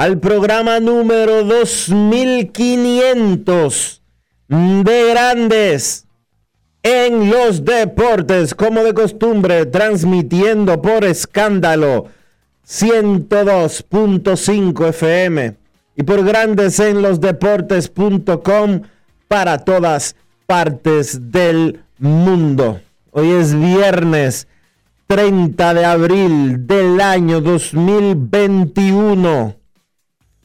al programa número 2500 de Grandes en los Deportes, como de costumbre, transmitiendo por escándalo 102.5 FM y por Grandes en los Deportes.com para todas partes del mundo. Hoy es viernes 30 de abril del año 2021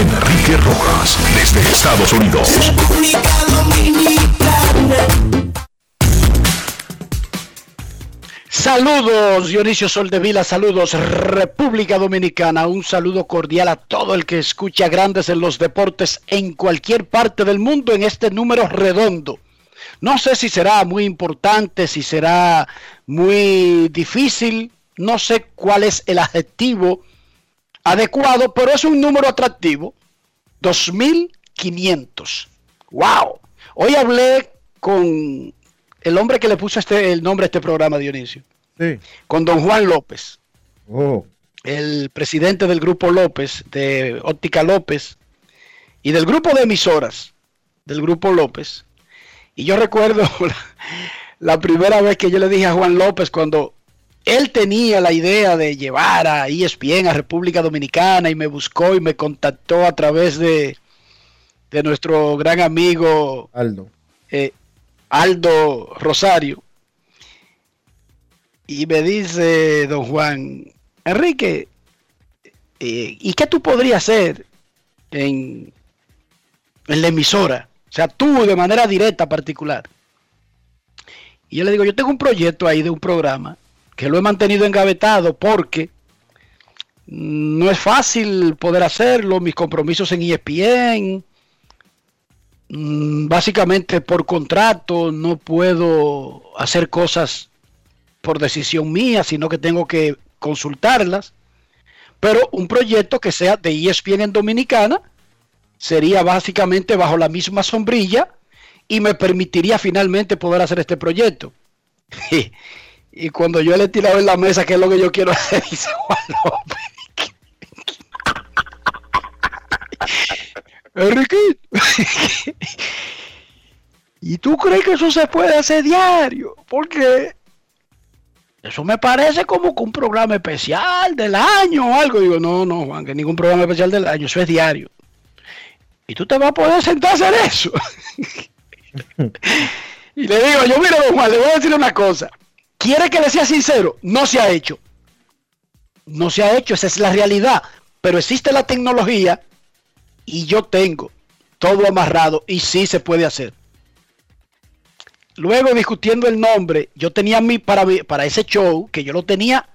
Enrique Rojas, desde Estados Unidos. República Dominicana. Saludos Dionisio Soldevila, saludos República Dominicana, un saludo cordial a todo el que escucha Grandes en los Deportes en cualquier parte del mundo en este número redondo. No sé si será muy importante, si será muy difícil, no sé cuál es el adjetivo adecuado, pero es un número atractivo. 2500. ¡Wow! Hoy hablé con el hombre que le puso este, el nombre a este programa, Dionisio, Sí. con don Juan López, Oh, el presidente del grupo López, de Óptica López, y del grupo de emisoras del grupo López. Y yo recuerdo la, la primera vez que yo le dije a Juan López cuando él tenía la idea de llevar a ESPN a República Dominicana y me buscó y me contactó a través de, de nuestro gran amigo Aldo. eh, Aldo Rosario. Y me dice don Juan, Enrique, eh, ¿y qué tú podrías hacer en, en la emisora? O sea, tú de manera directa, particular. Y yo le digo, yo tengo un proyecto ahí de un programa que lo he mantenido engavetado porque no es fácil poder hacerlo, mis compromisos en ESPN, mm, básicamente por contrato no puedo hacer cosas por decisión mía, sino que tengo que consultarlas. Pero un proyecto que sea de ESPN en Dominicana sería básicamente bajo la misma sombrilla y me permitiría finalmente poder hacer este proyecto. Y cuando yo le he tirado en la mesa qué es lo que yo quiero hacer, dice Juan López. Enrique, ¿y tú crees que eso se puede hacer diario? Porque eso me parece como que un programa especial del año o algo. Digo, no, no, Juan, que ningún programa especial del año, eso es diario. Y tú te vas a poder sentar a hacer eso. y le digo, yo mira, Juan, le voy a decir una cosa. ¿Quiere que le sea sincero? No se ha hecho. No se ha hecho, esa es la realidad. Pero existe la tecnología y yo tengo todo amarrado y sí se puede hacer. Luego discutiendo el nombre, yo tenía mi para, para ese show, que yo lo tenía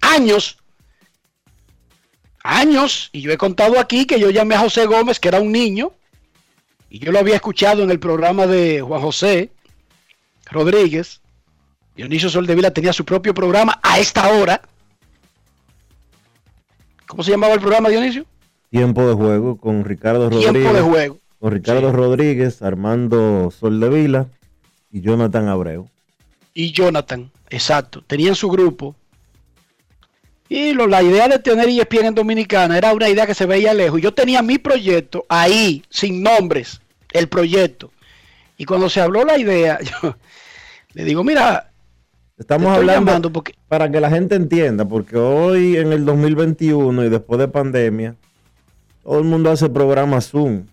años, años, y yo he contado aquí que yo llamé a José Gómez, que era un niño, y yo lo había escuchado en el programa de Juan José Rodríguez. Dionisio Soldevila tenía su propio programa a esta hora. ¿Cómo se llamaba el programa, Dionisio? Tiempo de juego con Ricardo Rodríguez. Tiempo de juego. Con Ricardo Sí. Rodríguez, Armando Soldevila y Jonathan Abreu. y Jonathan, exacto, tenían su grupo. Y lo- la idea de tener ESPN en Dominicana era una idea que se veía lejos. Yo tenía mi proyecto ahí, sin nombres, el proyecto. Y cuando se habló la idea, yo le digo, mira, Estamos hablando porque para que la gente entienda, porque hoy en el 2021 y después de pandemia, todo el mundo hace programas Zoom.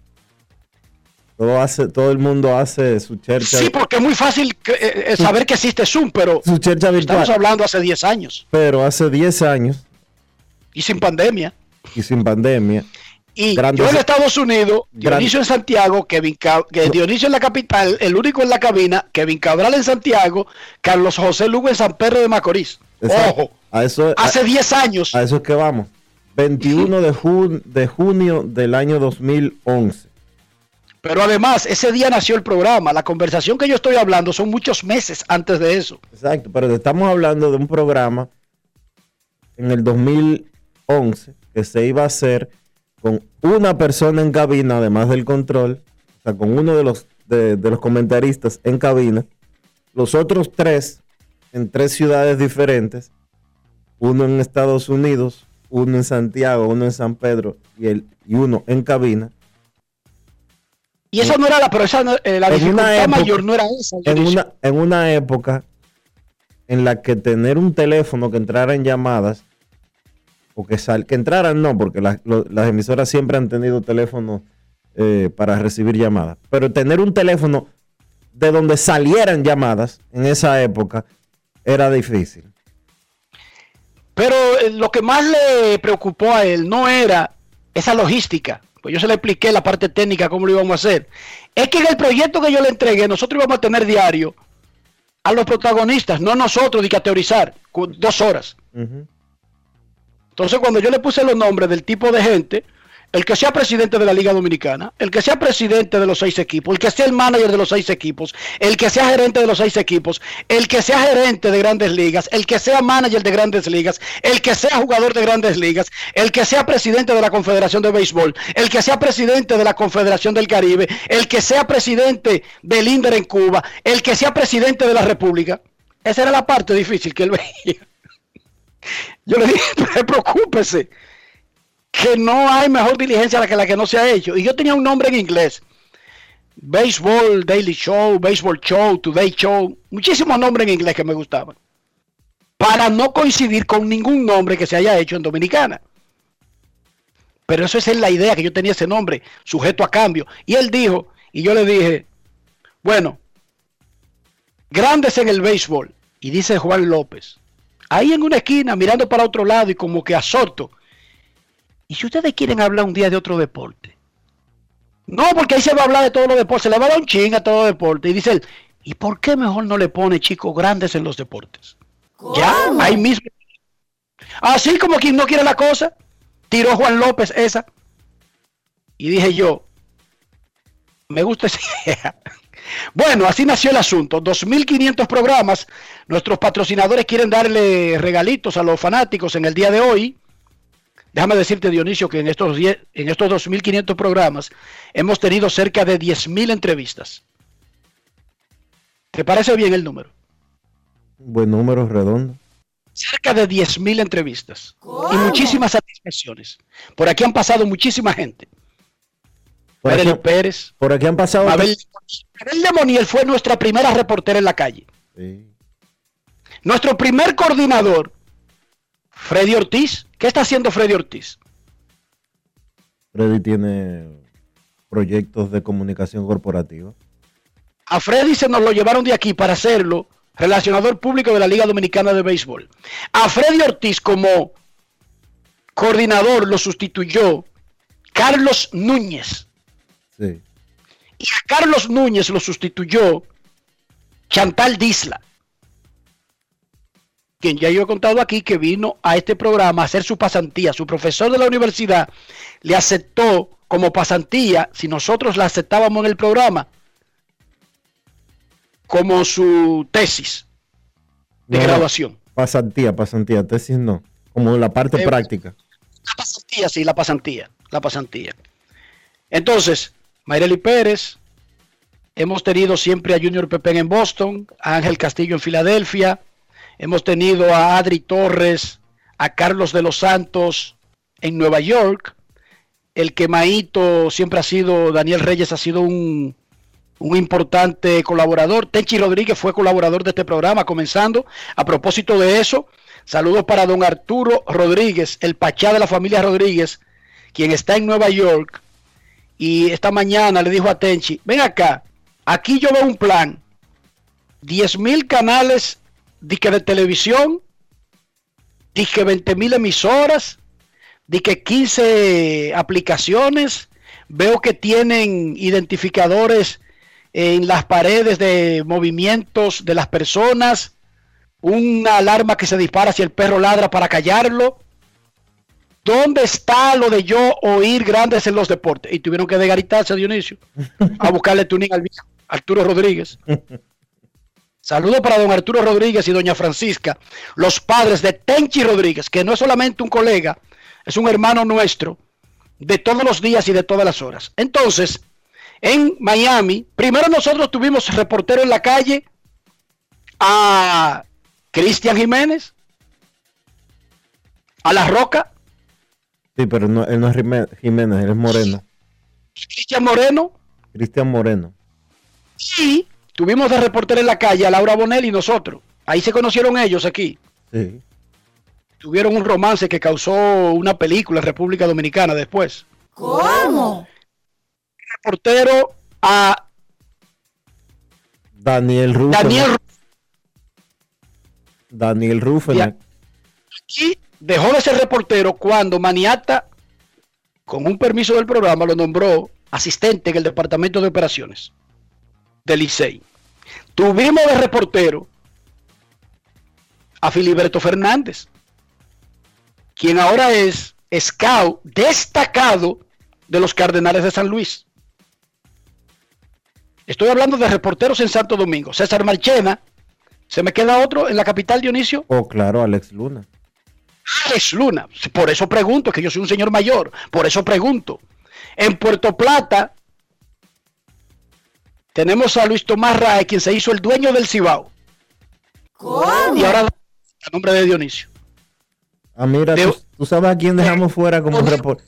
Todo, hace, todo el mundo hace su chercha, sí, porque es muy fácil eh, eh, saber que existe Zoom, pero su chercha virtual. estamos hablando hace 10 años Pero hace 10 años y sin pandemia. y sin pandemia, Y Grandes- yo en Estados Unidos, Dionisio en Santiago, Kevin Dionisio en la capital, el único en la cabina, Kevin Cabral en Santiago, Carlos José Lugo en San Pedro de Macorís. Exacto. Ojo, a eso, a, hace 10 años. a eso es que vamos. 21 de, jun- de junio del año 2011. Pero además, ese día nació el programa. La conversación que yo estoy hablando son muchos meses antes de eso. Exacto, pero estamos hablando de un programa en el 2011 que se iba a hacer con una persona en cabina, además del control, o sea, con uno de los, de, de los comentaristas en cabina, los otros tres en tres ciudades diferentes, uno en Estados Unidos, uno en Santiago, uno en San Pedro y, el, y uno en cabina, Y esa no era la, pero esa no- eh, la dificultad época- mayor no era esa. en una, en una época en la que tener un teléfono que entrara en llamadas, o que, sal, que entraran no, porque las, lo- las emisoras siempre han tenido teléfonos eh, para recibir llamadas, pero tener un teléfono de donde salieran llamadas en esa época era difícil. Pero eh, lo que más le preocupó a él no era esa logística, pues yo se le expliqué la parte técnica cómo lo íbamos a hacer. Es que en el proyecto que yo le entregué, nosotros íbamos a tener diario a los protagonistas, no nosotros, de que a teorizar, dos horas. Ujú. Entonces, cuando yo le puse los nombres del tipo de gente, el que sea presidente de la Liga Dominicana, el que sea presidente de los seis equipos, el que sea el manager de los seis equipos, el que sea gerente de los seis equipos, el que sea gerente de grandes ligas, el que sea manager de grandes ligas, el que sea jugador de grandes ligas, el que sea presidente de la Confederación de Béisbol, el que sea presidente de la Confederación del Caribe, el que sea presidente del INDER en Cuba, el que sea presidente de la República. Esa era la parte difícil que él veía. Yo le dije, "Pero preocúpese, que no hay mejor diligencia que la que no se ha hecho. Y yo tenía un nombre en inglés. Baseball Daily Show, Baseball Show, Today Show, muchísimos nombres en inglés que me gustaban. Para no coincidir con ningún nombre que se haya hecho en Dominicana. Pero eso es la idea que yo tenía ese nombre, sujeto a cambio. Y él dijo, y yo le dije, bueno, grandes en el béisbol. Y dice Juan López, ahí en una esquina mirando para otro lado y como que asorto. ¿Y si ustedes quieren hablar un día de otro deporte? No, porque ahí se va a hablar de todos los deportes, se le va a dar un ching a todos los deportes. Y dice él, ¿y por qué mejor no le pone chicos grandes en los deportes? Ya, ahí mismo. Así como quien no quiere la cosa, tiró Juan López esa. Y dije yo, me gusta esa idea. Bueno, así nació el asunto. 2.500 programas. Nuestros patrocinadores quieren darle regalitos a los fanáticos en el día de hoy. Déjame decirte, Dionisio, que en estos, 10 en estos 2.500 programas hemos tenido cerca de 10.000 entrevistas. ¿Te parece bien el número? Buen número redondo. Cerca de 10.000 entrevistas. Y muchísimas satisfacciones. Por aquí han pasado muchísima gente. Por aquí, Pérez. por aquí han pasado... Mabel, Mabel de Moniel fue nuestra primera reportera en la calle. Sí. Nuestro primer coordinador, Freddy Ortiz. ¿Qué está haciendo Freddy Ortiz? Freddy tiene proyectos de comunicación corporativa. A Freddy se nos lo llevaron de aquí para hacerlo relacionador público de la Liga Dominicana de Béisbol. A Freddy Ortiz como coordinador lo sustituyó Carlos Núñez. Sí. Carlos Núñez lo sustituyó Chantal Disla, quien ya yo he contado aquí que vino a este programa a hacer su pasantía. Su profesor de la universidad le aceptó como pasantía, si nosotros la aceptábamos en el programa, como su tesis de No, graduación. Pasantía, pasantía, tesis no. Como la parte Eh, práctica. La pasantía, sí, la pasantía, la pasantía. Entonces, Mayreli Pérez, hemos tenido siempre a Junior Pepén en Boston, a Ángel Castillo en Filadelfia, hemos tenido a Adri Torres, a Carlos de los Santos en Nueva York, el quemaito siempre ha sido, Daniel Reyes ha sido un, un importante colaborador, Tenchi Rodríguez fue colaborador de este programa, comenzando, a propósito de eso, saludos para don Arturo Rodríguez, el pachá de la familia Rodríguez, quien está en Nueva York, y esta mañana le dijo a Tenchi, ven acá, aquí yo veo un plan, 10 mil canales dique de televisión, dique 20 mil emisoras, dique 15 aplicaciones, veo que tienen identificadores en las paredes de movimientos de las personas, una alarma que se dispara si el perro ladra para callarlo. ¿Dónde está lo de yo oír grandes en los deportes? Y tuvieron que desgaritarse, Dionisio, a buscarle tuning al viejo, Arturo Rodríguez. Saludos para don Arturo Rodríguez y doña Francisca, los padres de Tenchi Rodríguez, que no es solamente un colega, es un hermano nuestro de todos los días y de todas las horas. Entonces, en Miami, primero nosotros tuvimos reportero en la calle a Cristian Jiménez, a La Roca, Sí, pero no, él no es Jimé- Jiménez, él es Moreno. Cristian Moreno, Cristian Moreno. y tuvimos de reportero en la calle a Laura Bonelli y nosotros. Ahí se conocieron ellos aquí. Sí. Tuvieron un romance que causó una película en República Dominicana después. ¿Cómo? Reportero a Daniel Rufo. Daniel Daniel Rufo. Ya. Dejó de ser reportero cuando Maniata, con un permiso del programa, lo nombró asistente en el departamento de operaciones del Licey. Tuvimos de reportero a Filiberto Fernández, quien ahora es scout destacado de los Cardenales de San Luis. Estoy hablando de reporteros en Santo Domingo. César Marchena, ¿se me queda otro en la capital, Dionisio? Oh, claro, Alex Luna. Alex Luna. Por eso pregunto, que yo soy un señor mayor. Por eso pregunto. En Puerto Plata tenemos a Luis Tomás Rae, quien se hizo el dueño del Cibao. ¿Cómo? Y ahora a nombre de Dionisio. Ah, mira, De- tú, tú sabes a quién dejamos fuera como reportero.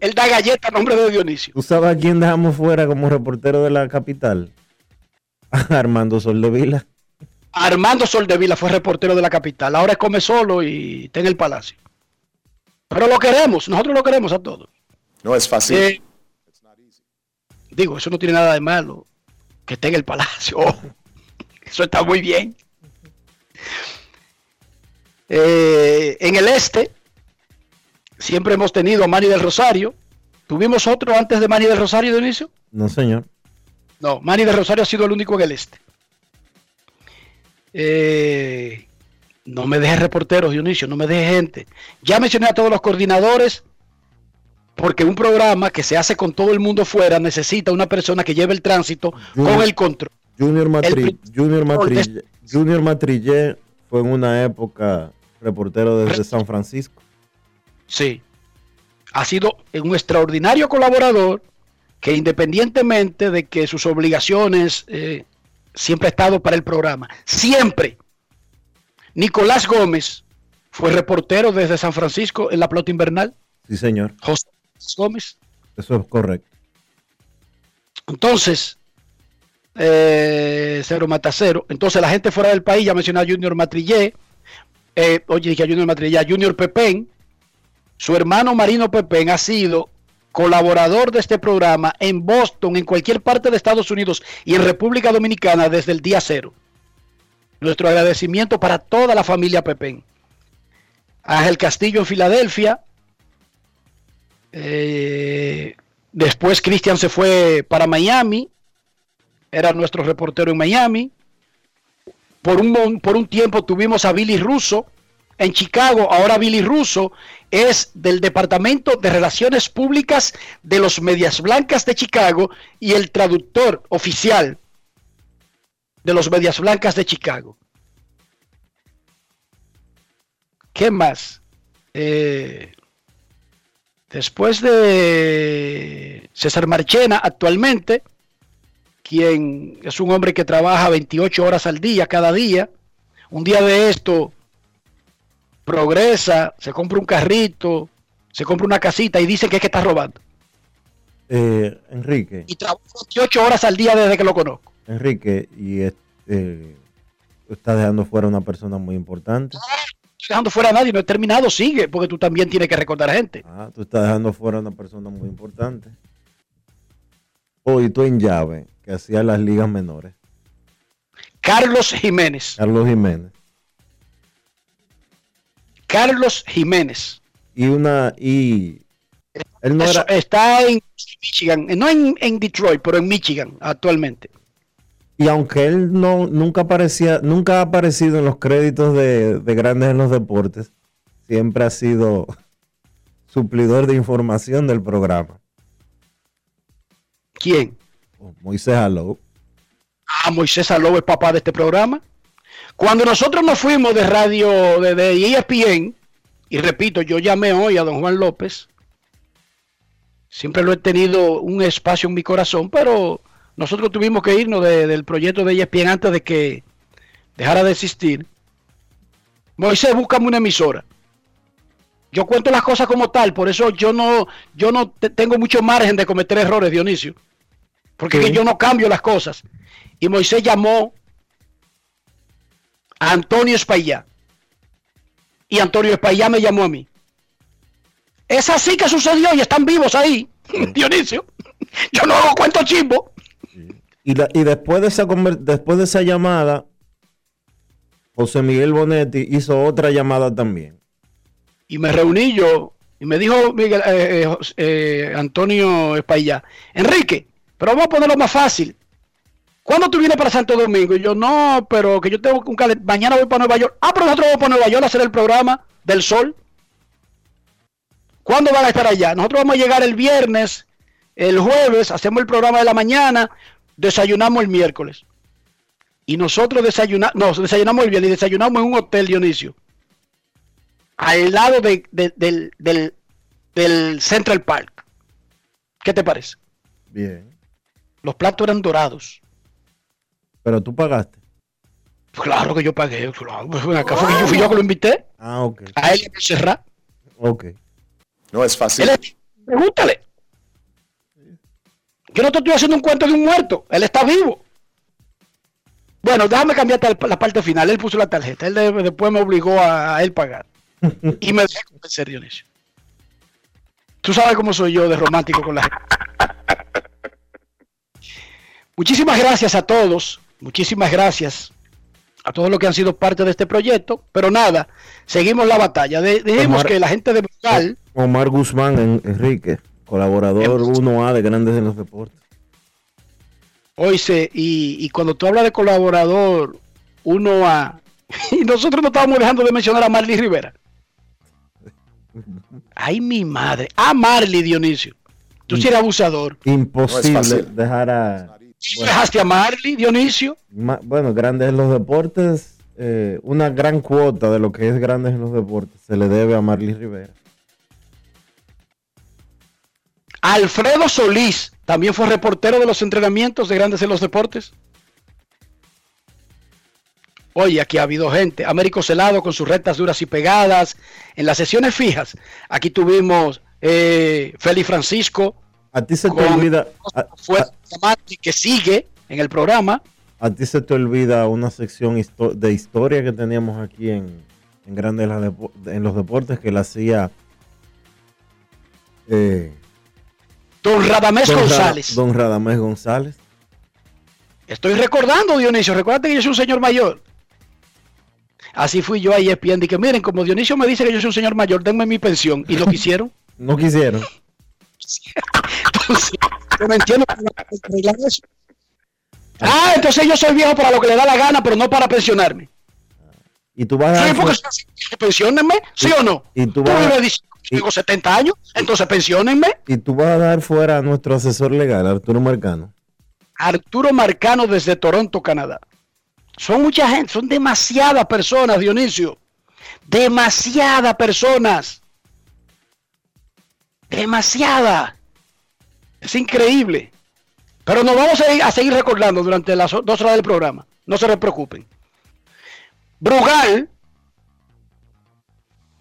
Él da galleta a nombre de Dionisio. ¿Tú sabes a quién dejamos fuera como reportero de la capital? A Armando Soldevila. Armando Soldevila fue reportero de la capital. Ahora come solo y está en el palacio. Pero lo queremos, nosotros lo queremos a todos. No es fácil. Eh, digo, eso no tiene nada de malo. Que esté en el palacio. Eso está muy bien. Eh, en el este, siempre hemos tenido a Manny del Rosario. ¿Tuvimos otro antes de Manny del Rosario, Dionisio? No, señor. No, Manny del Rosario ha sido el único en el este. Eh, no me deje reporteros, Dionisio, no me deje gente. Ya mencioné a todos los coordinadores, porque un programa que se hace con todo el mundo fuera necesita una persona que lleve el tránsito con el control. Junior, Junior, Matrille, Junior Matrillé fue en una época reportero desde San Francisco. Sí. Ha sido un extraordinario colaborador que independientemente de que sus obligaciones eh, siempre ha estado para el programa, siempre. Nicolás Gómez fue reportero desde San Francisco en la pelota invernal. Sí, señor. José Gómez. Eso es correcto. Entonces, eh, cero mata cero. Entonces, la gente fuera del país, ya mencioné a Junior Matrillé. Eh, oye, dije a Junior Matrillé, a Junior Pepén. Su hermano Marino Pepén ha sido colaborador de este programa en Boston, en cualquier parte de Estados Unidos y en República Dominicana desde el día cero. Nuestro agradecimiento para toda la familia Pepén. Ángel Castillo en Filadelfia. Eh, después Cristian se fue para Miami era nuestro reportero en Miami. Por un, por un tiempo tuvimos a Billy Russo en Chicago. Ahora Billy Russo es del Departamento de Relaciones Públicas de los Medias Blancas de Chicago y el traductor oficial de los Medias Blancas de Chicago. ¿Qué más? Eh, después de César Marchena, actualmente, quien es un hombre que trabaja 28 horas al día, cada día, un día de esto progresa, se compra un carrito, se compra una casita y dice que es que está robando. Eh, Enrique, Y trabaja 28 horas al día desde que lo conozco. Enrique, y este, tú estás dejando fuera a una persona muy importante. Estoy dejando fuera a nadie, no he terminado, sigue, porque tú también tienes que recordar a gente. Ah, tú estás dejando fuera a una persona muy importante. Hoy tú en llave, que hacía las ligas menores, Carlos Jiménez. Carlos Jiménez. Carlos Jiménez. Y una, y él no Eso, era, está en Michigan, no en, en Detroit, pero en Michigan actualmente. y aunque él no, nunca aparecía, nunca ha aparecido en los créditos de, de grandes en los deportes, siempre ha sido suplidor de información del programa. ¿Quién? Moisés Alou. Ah, Moisés Aló es papá de este programa. Cuando nosotros nos fuimos de radio, de, de ESPN, y repito, yo llamé hoy a don Juan López, siempre lo he tenido un espacio en mi corazón, pero nosotros tuvimos que irnos de- del proyecto de ESPN antes de que dejara de existir. Moisés, búscame una emisora. Yo cuento las cosas como tal, por eso yo no, yo no te- tengo mucho margen de cometer errores, Dionisio. Porque Sí. yo no cambio las cosas. Y Moisés llamó a Antonio Espaillá. Y Antonio Espaillá me llamó a mí. Es así que sucedió y están vivos ahí, Dionisio. Yo no hago cuento chimbo. Y, la- y después, de esa, después de esa llamada, José Miguel Bonetti hizo otra llamada también. Y me reuní yo y me dijo Miguel, eh, eh, eh, Antonio Espaillá, Enrique, pero vamos a ponerlo más fácil. ¿Cuándo tú vienes para Santo Domingo? Y yo, no, pero que yo tengo un calendario. Mañana voy para Nueva York. Ah, pero nosotros vamos para Nueva York a hacer el programa del sol. ¿Cuándo van a estar allá? Nosotros vamos a llegar el viernes, el jueves, hacemos el programa de la mañana, desayunamos el miércoles. Y nosotros desayunamos, no, desayunamos el viernes y desayunamos en un hotel, Dionisio. Al lado de- de- del, del, del Central Park. ¿Qué te parece? Bien. Los platos eran dorados. Pero tú pagaste. Claro que yo pagué. Claro, pues, acá, fue que yo fui yo que lo invité. Ah, ok. A él y a Montserrat. Ok. No es fácil. Él es- pregúntale. Yo no te estoy haciendo un cuento de un muerto. Él está vivo. Bueno, déjame cambiarte la- parte final. Él puso la tarjeta. Él de- después me obligó a, a él pagar. Y me dejé convencer, Dionisio. Tú sabes cómo soy yo de romántico con la gente. Muchísimas gracias a todos. Muchísimas gracias a todos los que han sido parte de este proyecto. Pero nada, seguimos la batalla. De- dejemos Omar- que la gente de Brugal Omar Guzmán en- Enrique, colaborador 1A de Grandes en los Deportes. Oíse, y, y cuando tú hablas de colaborador, uno a. Y nosotros no estábamos dejando de mencionar a Marley Rivera. Ay, mi madre. A Marley Dionisio. Tú sí eres abusador. Imposible No dejar a. ¿Tú dejaste a Marley, Dionisio? ma- Bueno, Grandes en los Deportes, eh, una gran cuota de lo que es Grandes en los Deportes se le debe a Marley Rivera. Alfredo Solís también fue reportero de los entrenamientos de Grandes en los Deportes. Oye, aquí ha habido gente. Américo Celado con sus rectas duras y pegadas. En las sesiones fijas, aquí tuvimos eh, Félix Francisco, A ti se te olvida. A, fue a- diamante que sigue en el programa. a ti se te olvida una sección histo- de historia que teníamos aquí en, en Grandes en, los Deportes que la hacía. eh, Don Radamés don Ra- González. Don Radamés González. Estoy recordando, Dionisio. Recuerda que yo soy un señor mayor. Así fui yo a ESPN. Dije, miren, como Dionisio me dice que yo soy un señor mayor, denme mi pensión. Y lo quisieron. No quisieron. Entonces, yo no entiendo arreglar eso. Ah, entonces yo soy viejo para lo que le da la gana, pero no para pensionarme. Y tú vas a Sí, dar porque si pensionenme, ¿sí o no? y tú Tú vas tengo 70 años, entonces pensionenme. y tú vas a dar fuera a nuestro asesor legal, Arturo Marcano. Arturo Marcano desde Toronto, Canadá. Son mucha gente, son demasiadas personas, Dionisio. Demasiadas personas. Demasiada. Es increíble. Pero nos vamos a, ir- a seguir recordando durante las dos horas del programa. No se preocupen. Brugal,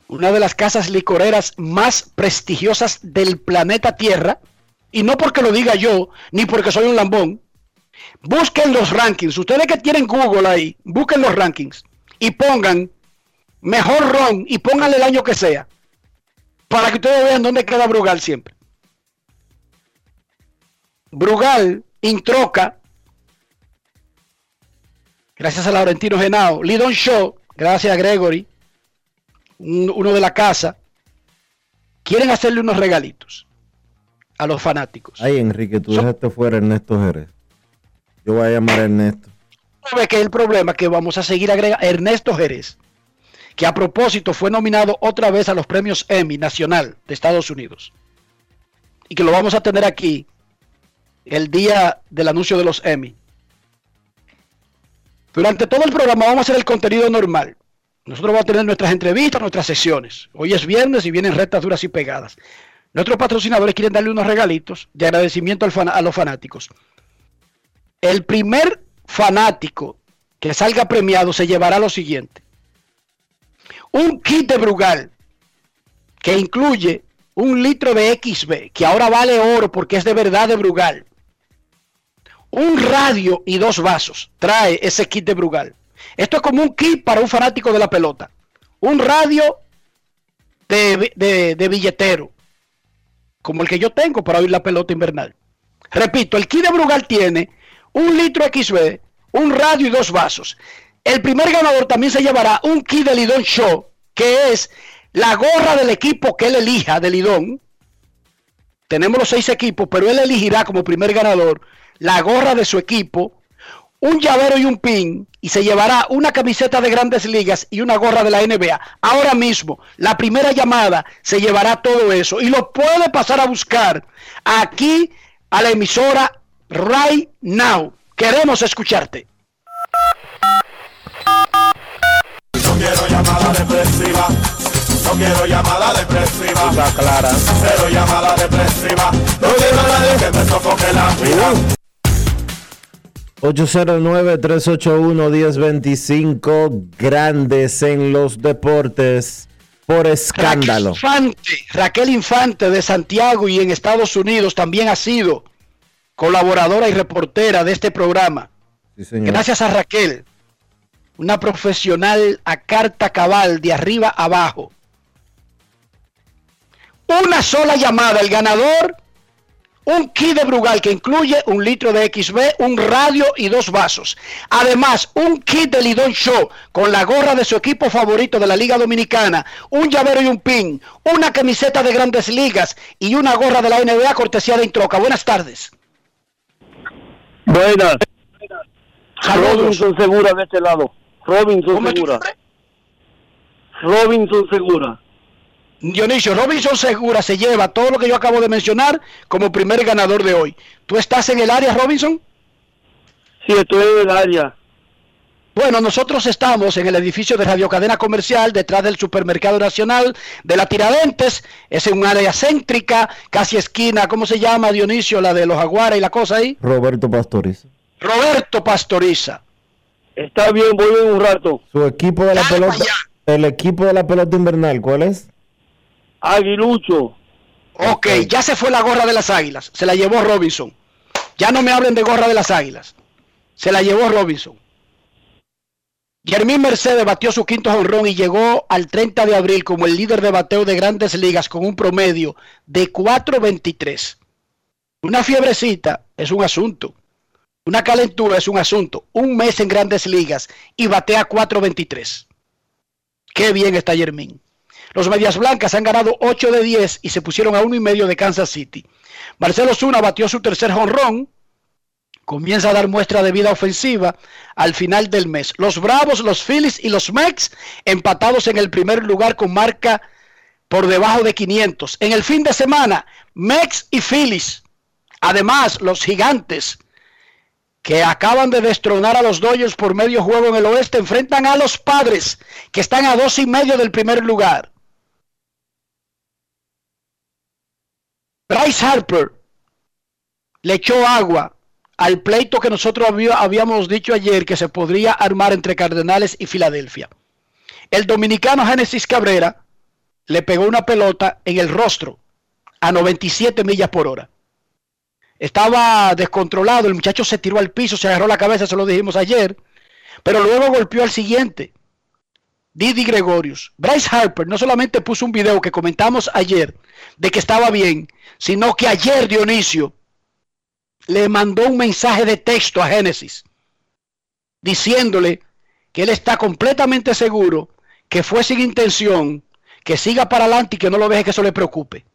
una de las casas licoreras más prestigiosas del planeta Tierra, y no porque lo diga yo, ni porque soy un lambón, busquen los rankings. Ustedes que tienen Google ahí, busquen los rankings y pongan mejor ron y pónganle el año que sea, para que ustedes vean dónde queda Brugal siempre. Brugal, Introca, gracias a Laurentino Genao, Lidon Show, gracias a Gregory, un- uno de la casa, quieren hacerle unos regalitos a los fanáticos. Ay, Enrique, tú Son- dejaste fuera a Ernesto Jerez. Yo voy a llamar a Ernesto. ¿Sabe que el problema que vamos a seguir agregando? Ernesto Jerez, que a propósito fue nominado otra vez a los premios Emmy Nacional de Estados Unidos. Y que lo vamos a tener aquí el día del anuncio de los Emmy. Durante todo el programa vamos a hacer el contenido normal. Nosotros vamos a tener nuestras entrevistas, nuestras sesiones. Hoy es viernes y vienen rectas duras y pegadas. Nuestros patrocinadores quieren darle unos regalitos de agradecimiento al a los fanáticos. El primer fanático que salga premiado se llevará lo siguiente. Un kit de Brugal que incluye un litro de XB, que ahora vale oro porque es de verdad de Brugal. Un radio y dos vasos trae ese kit de Brugal. Esto es como un kit para un fanático de la pelota. Un radio de, de- billetero, como el que yo tengo para oír la pelota invernal. Repito, el kit de Brugal tiene un litro XB, un radio y dos vasos. El primer ganador también se llevará un kit de Lidón Show, que es la gorra del equipo que él elija de Lidón. Tenemos los seis equipos, pero él elegirá como primer ganador la gorra de su equipo, un llavero y un pin, y se llevará una camiseta de grandes ligas y una gorra de la NBA. Ahora mismo, la primera llamada se llevará todo eso y lo puede pasar a buscar aquí a la emisora right now. Queremos escucharte. No quiero llamada depresiva. No quiero llamada depresiva. Está clara. Cero llamada depresiva. No quiero a nadie que me sofoque la vida. 809-381-1025, grandes en los deportes, por escándalo. Raquel Infante, Raquel Infante de Santiago y en Estados Unidos también ha sido colaboradora y reportera de este programa. Sí. Gracias a Raquel, una profesional a carta cabal de arriba a abajo. Una sola llamada, el ganador, un kit de Brugal que incluye un litro de XB, un radio y dos vasos. Además, un kit de Lidón Show con la gorra de su equipo favorito de la Liga Dominicana, un llavero y un pin, una camiseta de grandes ligas y una gorra de la NBA cortesía de Introca. Buenas tardes. Buenas. Saludos. Robinson Segura de este lado. Robinson ¿Cómo es tu Segura. Robinson Segura. Dionisio, Robinson Segura se lleva todo lo que yo acabo de mencionar como primer ganador de hoy. ¿Tú estás en el área, Robinson? Sí, estoy en el área. Bueno, nosotros estamos en el edificio de Radio Cadena Comercial, detrás del Supermercado Nacional de la Tiradentes. Es en un área céntrica, casi esquina. ¿Cómo se llama, Dionisio? La de los Aguares y la cosa ahí. Roberto Pastoriza. Roberto Pastoriza. Está bien, voy en un rato. Su equipo de la Dale pelota, el equipo de la pelota invernal, ¿cuál es? Aguilucho. Ok, ya se fue la gorra de las águilas. Se la llevó Robinson. Ya no me hablen de gorra de las águilas. Se la llevó Robinson. Jermín Mercedes batió su quinto jonrón y llegó al 30 de abril como el líder de bateo de grandes ligas con un promedio de 4.23. Una fiebrecita es un asunto. Una calentura es un asunto. Un mes en grandes ligas y batea 4.23. Qué bien está Jermín. Los Medias Blancas han ganado 8 de 10 y se pusieron a uno y medio de Kansas City. Marcelo Zuna batió su tercer jonrón comienza a dar muestra de vida ofensiva al final del mes. Los Bravos, los Phillies y los Mex empatados en el primer lugar con marca por debajo de 500. En el fin de semana, Mex y Phillies. Además, los gigantes que acaban de destronar a los Dodgers por medio juego en el oeste enfrentan a los padres que están a dos y medio del primer lugar. Bryce Harper le echó agua al pleito que nosotros habíamos dicho ayer que se podría armar entre Cardenales y Filadelfia. El dominicano Génesis Cabrera le pegó una pelota en el rostro a 97 millas por hora. Estaba descontrolado, el muchacho se tiró al piso, se agarró la cabeza, se lo dijimos ayer, pero luego golpeó al siguiente, Didi Gregorius. Bryce Harper no solamente puso un video que comentamos ayer de que estaba bien, sino que ayer Dionisio le mandó un mensaje de texto a Génesis diciéndole que él está completamente seguro que fue sin intención, que siga para adelante y que no lo deje que eso le preocupe.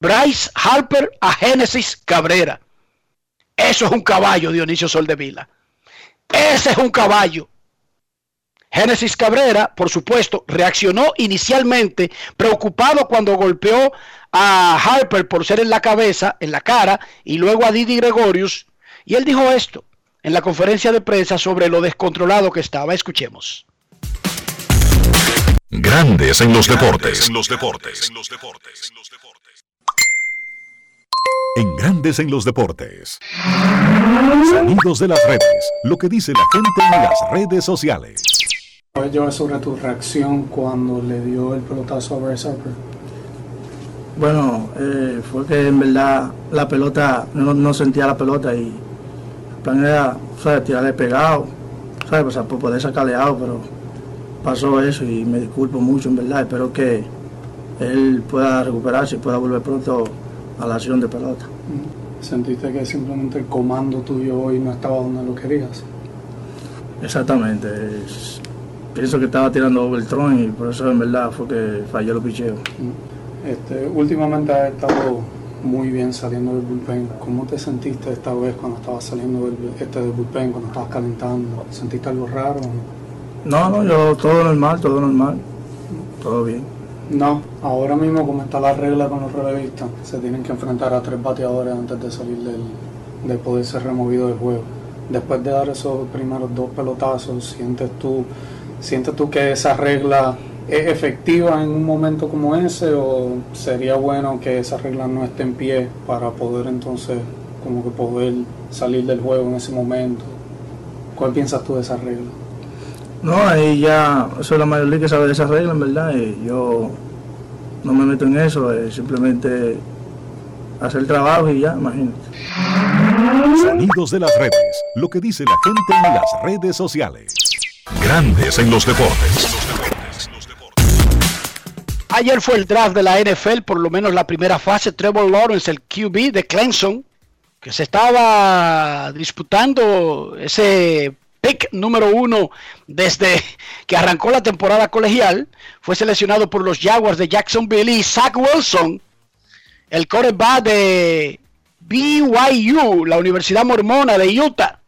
Bryce Harper a Génesis Cabrera. Eso es un caballo, Dionisio Soldevila. Ese es un caballo. Génesis Cabrera, por supuesto, reaccionó inicialmente preocupado cuando golpeó a Harper por ser en la cabeza, en la cara, y luego a Didi Gregorius. Y él dijo esto en la conferencia de prensa sobre lo descontrolado que estaba. Escuchemos. Grandes en los deportes. En los deportes. En los deportes. En Grandes en los deportes. Sonidos de las redes. Lo que dice la gente en las redes sociales. Yo sobre tu reacción cuando le dio el pelotazo a Bryce Harper. Bueno, eh, fue que en verdad la pelota, no, no, sentía la pelota y el plan era, ¿sabes? Tirarle pegado, ¿sabes? O sea, por poder sacarle out, pero pasó eso y me disculpo mucho, en verdad. Espero que él pueda recuperarse y pueda volver pronto a la acción de pelota. ¿Sentiste que simplemente el comando tuyo hoy no estaba donde lo querías? Exactamente. Es, pienso que estaba tirando overtron y por eso en verdad fue que falló los picheos. Este, últimamente has estado muy bien saliendo del bullpen. ¿Cómo te sentiste esta vez cuando estabas saliendo del, este del bullpen, cuando estabas calentando? ¿Sentiste algo raro? No, no, yo todo normal, todo normal, todo bien. No, ahora mismo como está la regla con los relevistas, se tienen que enfrentar a tres bateadores antes de salir del, de poder ser removido del juego. Después de dar esos primeros dos pelotazos, ¿sientes tú, ¿sientes tú que esa regla es efectiva en un momento como ese o sería bueno que esa regla no esté en pie para poder entonces como que poder salir del juego en ese momento? ¿Cuál piensas tú de esa regla? No, ahí ya, es la mayoría que sabe de esa regla, en verdad, y yo no me meto en eso, es simplemente hacer el trabajo y ya, imagínate. Sonidos de las redes, lo que dice la gente en las redes sociales. Grandes en los deportes. Ayer fue el draft de la NFL, por lo menos la primera fase. Trevor Lawrence, el QB de Clemson, que se estaba disputando ese pick número uno desde que arrancó la temporada colegial. Fue seleccionado por los Jaguars de Jacksonville y Zach Wilson, el quarterback de BYU, la Universidad Mormona de Utah.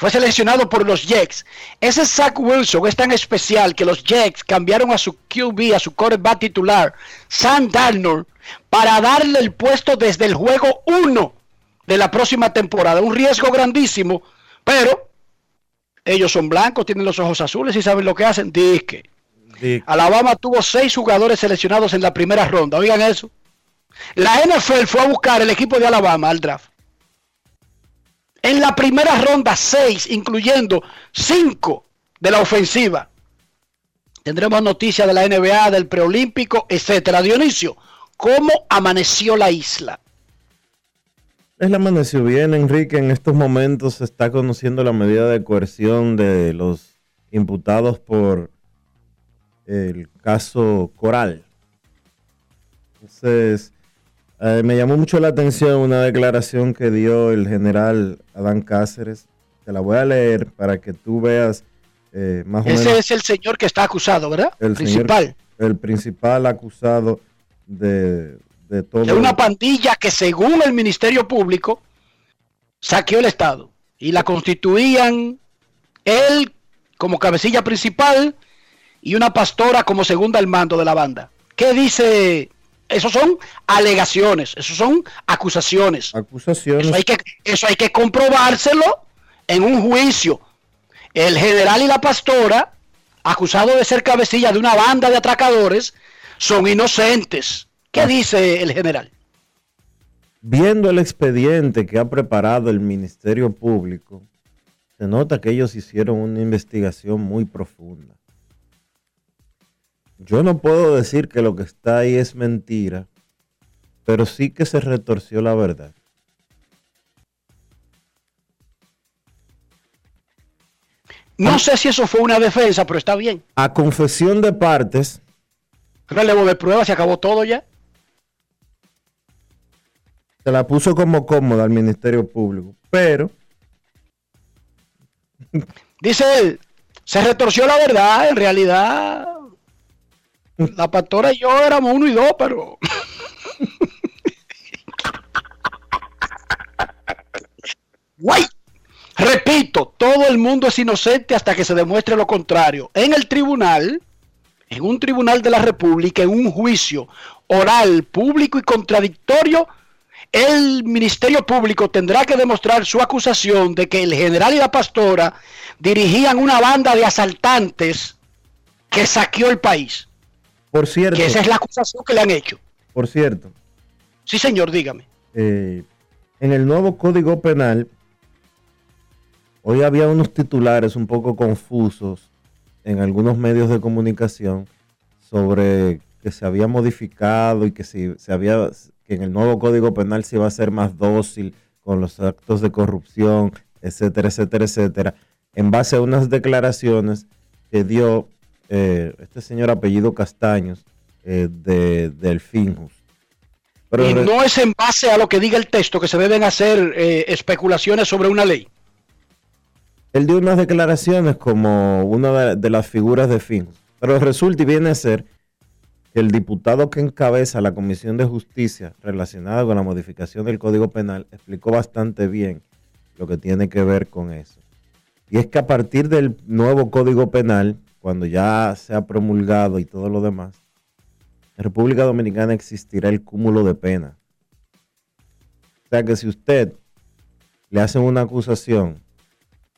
Fue seleccionado por los Jets. Ese Zach Wilson es tan especial que los Jets cambiaron a su QB, a su quarterback titular, Sam Darnold, para darle el puesto desde el juego 1 de la próxima temporada. Un riesgo grandísimo, pero ellos son blancos, tienen los ojos azules y saben lo que hacen. Disque. Disque. Alabama tuvo seis jugadores seleccionados en la primera ronda. Oigan eso. La NFL fue a buscar el equipo de Alabama al draft. En la primera ronda, seis, incluyendo cinco de la ofensiva. Tendremos noticias de la NBA, del preolímpico, etcétera. Dionisio, ¿cómo amaneció la isla? Él amaneció bien, Enrique. En estos momentos se está conociendo la medida de coerción de los imputados por el caso Coral. Entonces, eh, me llamó mucho la atención una declaración que dio el general Adán Cáceres. Te la voy a leer para que tú veas eh, más Ese o menos. es el señor que está acusado, ¿verdad? El principal. Señor, el principal acusado de, de todo. de una pandilla que según el Ministerio Público saqueó el Estado y la constituían él como cabecilla principal y una pastora como segunda al mando de la banda. ¿Qué dice? Esos son alegaciones, esos son acusaciones. Acusaciones. Eso hay que, eso hay que comprobárselo en un juicio. El general y la pastora, acusados de ser cabecilla de una banda de atracadores, son inocentes. ¿Qué Ah. dice el general? Viendo el expediente que ha preparado el Ministerio Público, se nota que ellos hicieron una investigación muy profunda. Yo no puedo decir que lo que está ahí es mentira, pero sí que se retorció la verdad. No sé si eso fue una defensa, pero está bien. A confesión de partes, Relevo de pruebas, se acabó todo ya. se la puso como cómoda al Ministerio Público, pero Dice él, se retorció la verdad, en realidad. La pastora y yo éramos uno y dos, pero. Guay. Repito, todo el mundo es inocente hasta que se demuestre lo contrario. En el tribunal, en un tribunal de la República, en un juicio oral, público y contradictorio, el Ministerio Público tendrá que demostrar su acusación de que el general y la pastora dirigían una banda de asaltantes que saqueó el país. Por cierto, Que esa es la acusación que le han hecho. por cierto, Sí, señor, dígame. eh, en el nuevo Código Penal, hoy había unos titulares un poco confusos en algunos medios de comunicación sobre que se había modificado y que si, se había que en el nuevo Código Penal se iba a ser más dócil con los actos de corrupción, etcétera, etcétera, etcétera, en base a unas declaraciones que dio eh, este señor apellido Castaños eh, de, del Finjus. Pero y no es en base a lo que diga el texto que se deben hacer eh, especulaciones sobre una ley. él dio unas declaraciones como una de, de las figuras de Finjus. Pero resulta y viene a ser que el diputado que encabeza la Comisión de Justicia relacionada con la modificación del Código Penal explicó bastante bien lo que tiene que ver con eso. Y es que a partir del nuevo Código Penal, cuando ya se ha promulgado y todo lo demás, en República Dominicana existirá el cúmulo de pena. O sea que si usted le hacen una acusación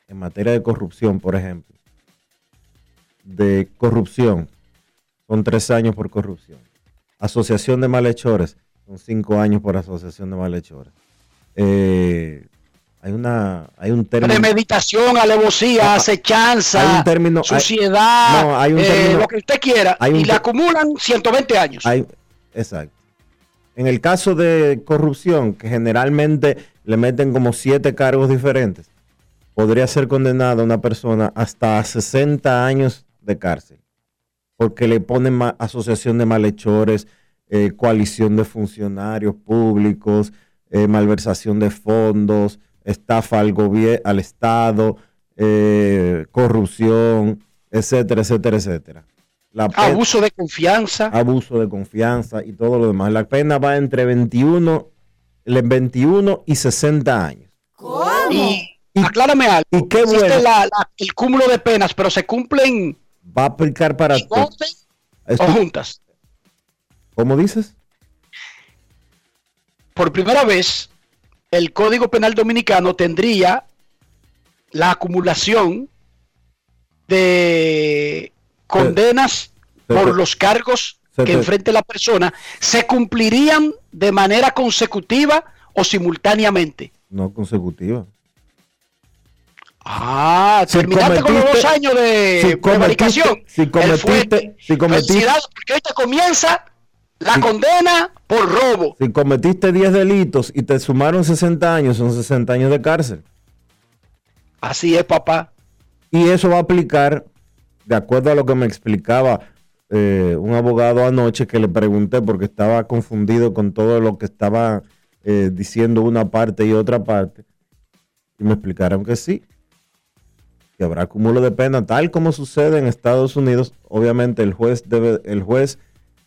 en materia de corrupción, por ejemplo, de corrupción, son tres años por corrupción. Asociación de malhechores, son cinco años por asociación de malhechores. Eh, hay una, hay un término. Premeditación, alevosía, acechanza, hay un término- hay- suciedad, no, hay un eh, término- lo que usted quiera, hay un y le acumulan 120 años. Hay- exacto. En el caso de corrupción, que generalmente le meten como siete cargos diferentes, podría ser condenada una persona hasta a 60 años de cárcel, porque le ponen asociación de malhechores, eh, coalición de funcionarios públicos, eh, malversación de fondos, estafa al gobierno, al Estado, eh, corrupción, etcétera, etcétera, etcétera. La Abuso de confianza. abuso de confianza y todo lo demás. La pena va entre 21, le- 21 y 60 años. Y, aclárame algo. y qué existe bueno. la- la- el cúmulo de penas, pero se cumplen Va a aplicar para en todo. orden Esto- o juntas. ¿Cómo dices? Por primera vez, el Código Penal Dominicano tendría la acumulación de condenas se por los cargos se que te- enfrente la persona, se cumplirían de manera consecutiva o simultáneamente. No consecutiva. Ah, Si terminaste con los dos años de si prevaricación. si cometiste- si cometiste- porque ahorita comienza la Si- condena por robo. Si cometiste 10 delitos y te sumaron 60 años, son 60 años de cárcel. Así es, papá. Y eso va a aplicar, de acuerdo a lo que me explicaba eh, un abogado anoche que le pregunté porque estaba confundido con todo lo que estaba eh, diciendo una parte y otra parte. Y me explicaron que sí, que habrá cúmulo de pena, tal como sucede en Estados Unidos. Obviamente el juez debe, el juez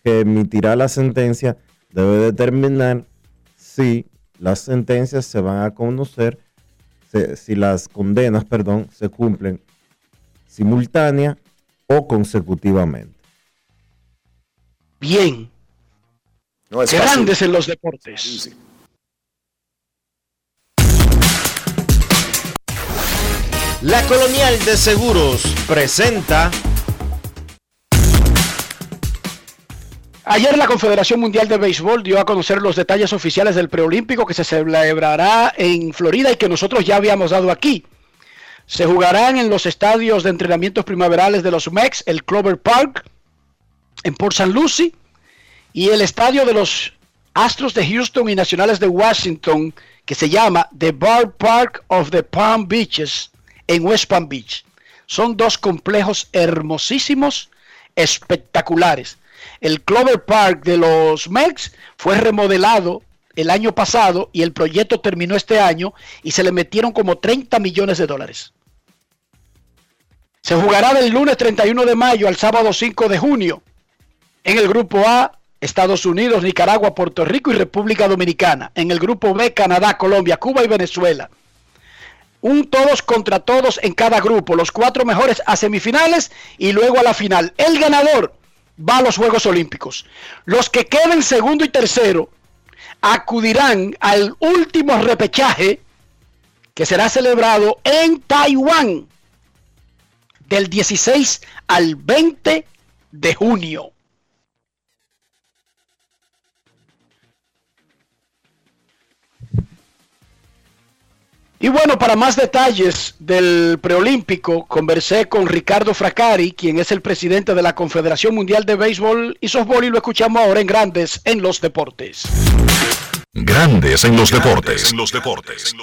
que emitirá la sentencia debe determinar si las sentencias se van a conocer, se- si las condenas, perdón, se cumplen simultánea o consecutivamente. Bien, No es fácil. grandes en los deportes. La Colonial de Seguros presenta Ayer la Confederación Mundial de Béisbol dio a conocer los detalles oficiales del preolímpico que se celebrará en Florida y que nosotros ya habíamos dado aquí. Se jugarán en los estadios de entrenamientos primaverales de los Mex, el Clover Park en Port St. Lucie y el estadio de los Astros de Houston y Nacionales de Washington que se llama The Bar Park of the Palm Beaches en West Palm Beach. Son dos complejos hermosísimos, espectaculares. El Clover Park de los Mex fue remodelado el año pasado y el proyecto terminó este año y se le metieron como 30 millones de dólares. Se jugará del lunes 31 de mayo al sábado 5 de junio. En el grupo A, Estados Unidos, Nicaragua, Puerto Rico y República Dominicana. En el grupo B, Canadá, Colombia, Cuba y Venezuela. Un todos contra todos en cada grupo. Los cuatro mejores a semifinales y luego a la final. El ganador va a los Juegos Olímpicos. Los que queden segundo y tercero acudirán al último repechaje que será celebrado en Taiwán del 16 al 20 de junio. Y bueno, para más detalles del preolímpico, conversé con Ricardo Fracari, quien es el presidente de la Confederación Mundial de Béisbol y Softball, y lo escuchamos ahora en Grandes en los Deportes. Grandes en los deportes. En los deportes.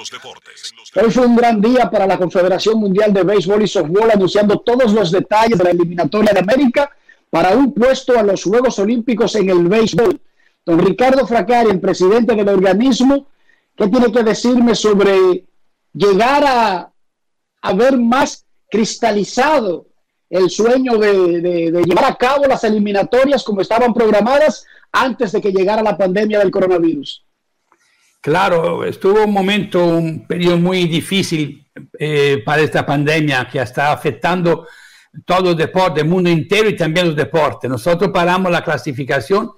Hoy fue un gran día para la Confederación Mundial de Béisbol y Softball, anunciando todos los detalles de la eliminatoria de América para un puesto a los Juegos Olímpicos en el béisbol. Don Ricardo Fracari, el presidente del organismo, ¿qué tiene que decirme sobre llegar a, a ver más cristalizado el sueño de, de- llevar a cabo las eliminatorias como estaban programadas antes de que llegara la pandemia del coronavirus? Claro, estuvo un momento, un periodo muy difícil eh, para esta pandemia que está afectando todo el deporte, el mundo entero y también los deportes. Nosotros paramos la clasificación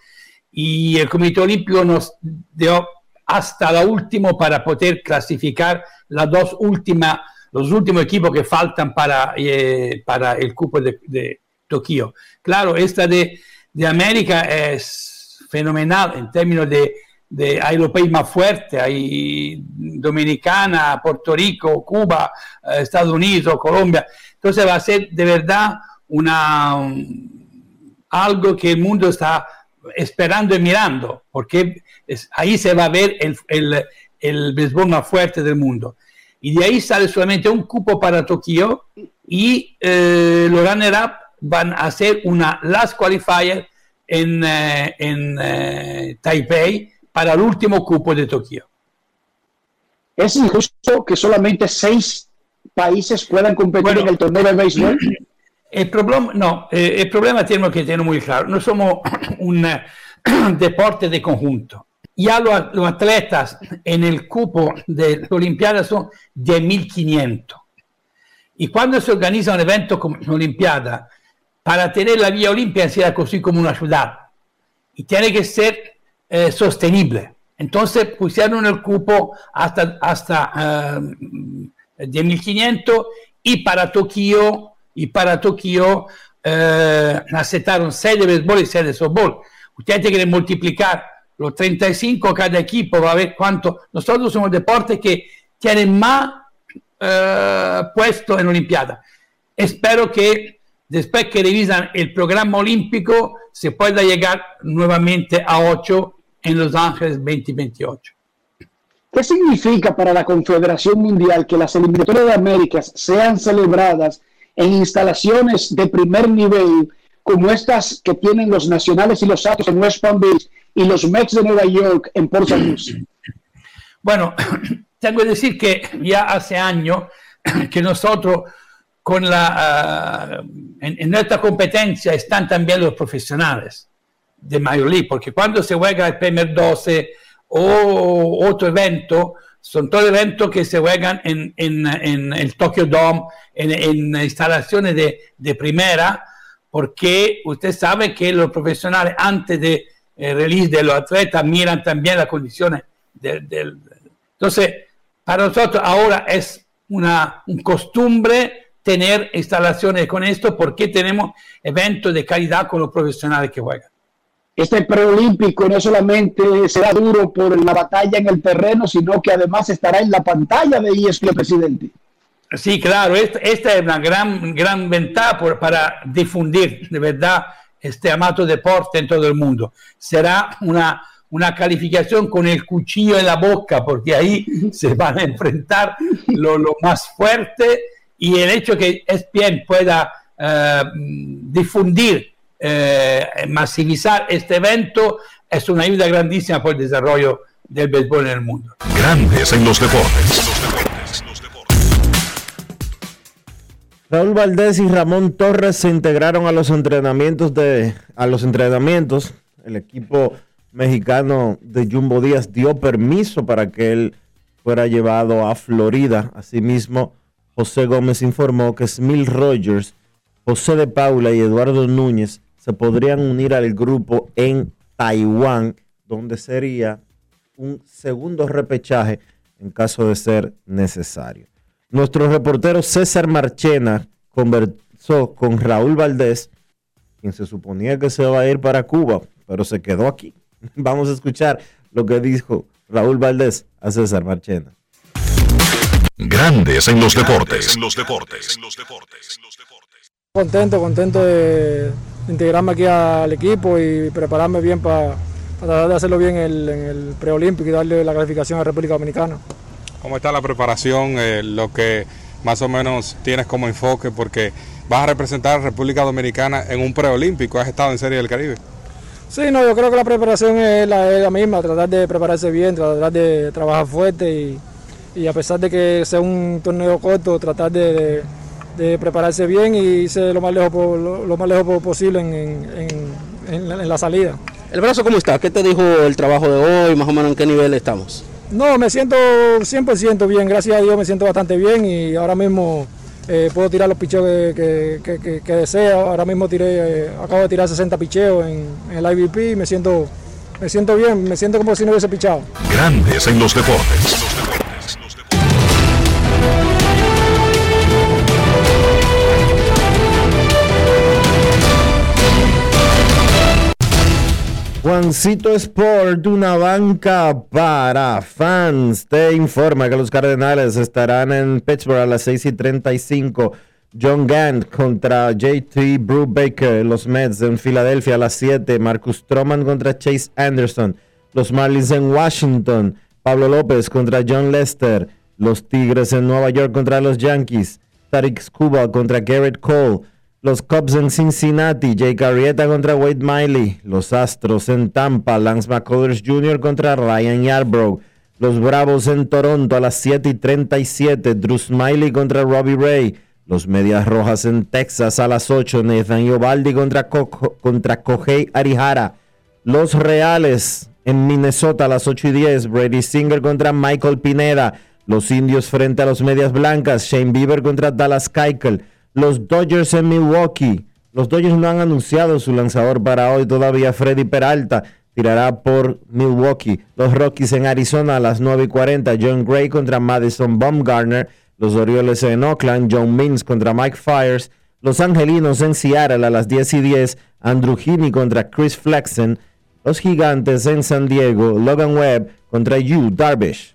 y el Comité Olímpico nos dio hasta la última para poder clasificar las dos últimas, los últimos equipos que faltan para, eh, para el cupo de, de Tokio. Claro, esta de, de América es fenomenal en términos de, de hay los países más fuertes, hay Dominicana, Puerto Rico, Cuba, eh, Estados Unidos, Colombia. Entonces va a ser de verdad una, un- algo que el mundo está esperando y mirando, porque es- ahí se va a ver el, el, el béisbol más fuerte del mundo. Y de ahí sale solamente un cupo para Tokio y eh, los runner-up van a hacer una last qualifier en, eh, en eh, Taipei para el último cupo de Tokio. ¿Es injusto que solamente seis países puedan competir en el torneo de béisbol? El problema, no, eh, el problema tenemos que tener muy claro. No somos un eh, deporte de conjunto. Ya los, los atletas en el cupo de la Olimpiada son 10.500. Y cuando se organiza un evento como la Olimpiada, para tener la vía olímpica será así como una ciudad. Y tiene que ser eh, sostenible. Entonces pusieron el cupo hasta, hasta eh, 10.500 y para Tokio, y para Tokio eh, aceptaron 6 de béisbol y 6 de softball. Usted tiene que multiplicar los 35 cada equipo, va a ver cuánto. Nosotros somos deportes que tienen más eh, puesto en Olimpiada. Espero que después que revisan el programa olímpico se pueda llegar nuevamente a 8 en Los Ángeles 2028. ¿Qué significa para la Confederación Mundial que las eliminatorias de Américas sean celebradas en instalaciones de primer nivel como estas que tienen los nacionales y los Atos en West Palm Beach y los Mex de Nueva York en Port St. Bueno, tengo que decir que ya hace años que nosotros con la uh, en, en, nuestra competencia están también los profesionales. de Major League, porque cuando se juega el primer 12 o otro evento, son todos eventos que se juegan en, el Tokyo Dome, en, instalaciones de, primera, porque usted sabe que los profesionales antes de eh, release de los atletas miran también las condiciones del... De, entonces, para nosotros ahora es una un costumbre tener instalaciones con esto porque tenemos eventos de calidad con los profesionales que juegan. Este preolímpico no solamente será duro por la batalla en el terreno, sino que además estará en la pantalla de ESPN, presidente. Sí, claro, esta, es una gran, gran ventaja por, para difundir de verdad este amato deporte en todo el mundo. Será una, una calificación con el cuchillo en la boca, porque ahí se van a enfrentar lo, lo más fuerte y el hecho que ESPN pueda uh, difundir, uh, masivizar este evento es una ayuda grandísima por el desarrollo del béisbol en el mundo. Grandes en los deportes. Los deportes. Raúl Valdés y Ramón Torres se integraron a los entrenamientos de a los entrenamientos. El equipo mexicano de Jumbo Díaz dio permiso para que él fuera llevado a Florida. Asimismo, José Gómez informó que Smil Rogers, José de Paula y Eduardo Núñez se podrían unir al grupo en Taiwán, donde sería un segundo repechaje en caso de ser necesario. Nuestro reportero César Marchena conversó con Raúl Valdés, quien se suponía que se va a ir para Cuba, pero se quedó aquí. Vamos a escuchar lo que dijo Raúl Valdés a César Marchena. Grandes en los deportes. En los deportes. Contento, contento de integrarme aquí al equipo y prepararme bien para, para tratar de hacerlo bien en el, preolímpico y darle la calificación a República Dominicana. ¿Cómo está la preparación? Eh, lo que más o menos tienes como enfoque, porque vas a representar a República Dominicana en un preolímpico, has estado en Serie del Caribe. Sí, no, yo creo que la preparación es la, es la misma, tratar de prepararse bien, tratar de trabajar fuerte y y a pesar de que sea un torneo corto, tratar de, de, de prepararse bien y irse lo más lejos, lo, lo más lejos posible en, en, en, en, la salida. ¿El brazo cómo está? ¿Qué te dijo el trabajo de hoy? Más o menos en qué nivel estamos. No, me siento 100% bien, gracias a Dios me siento bastante bien y ahora mismo eh, puedo tirar los picheos que, que, que, que deseo. Ahora mismo tiré, eh, acabo de tirar 60 picheos en, en el IVP y me siento, me siento bien, me siento como si no hubiese pichado. Grandes en los deportes. Juancito Sport, una banca para fans, te informa que los Cardenales estarán en Pittsburgh a las 6 y 35. John Gant contra JT Brubaker. Los Mets en Filadelfia a las 7. Marcus Stroman contra Chase Anderson. Los Marlins en Washington. Pablo López contra John Lester. Los Tigres en Nueva York contra los Yankees. Tariq Scuba contra Garrett Cole. Los Cubs en Cincinnati, Jake Arrieta contra Wade Miley. Los Astros en Tampa, Lance McCullers Jr. contra Ryan Yarbrough. Los Bravos en Toronto a las 7 y 37, Drew Smiley contra Robbie Ray. Los Medias Rojas en Texas a las 8, Nathan Iovaldi contra, Co contra Kohei Arihara. Los Reales en Minnesota a las 8 y 10, Brady Singer contra Michael Pineda. Los Indios frente a los Medias Blancas, Shane Bieber contra Dallas Keuchel los Dodgers en Milwaukee. Los Dodgers no han anunciado su lanzador para hoy todavía. Freddy Peralta tirará por Milwaukee. Los Rockies en Arizona a las 9 y 40. John Gray contra Madison Baumgartner. Los Orioles en Oakland. John Means contra Mike Fires. Los Angelinos en Seattle a las 10 y 10. Andrew Heaney contra Chris Flexen. Los Gigantes en San Diego. Logan Webb contra Yu Darvish.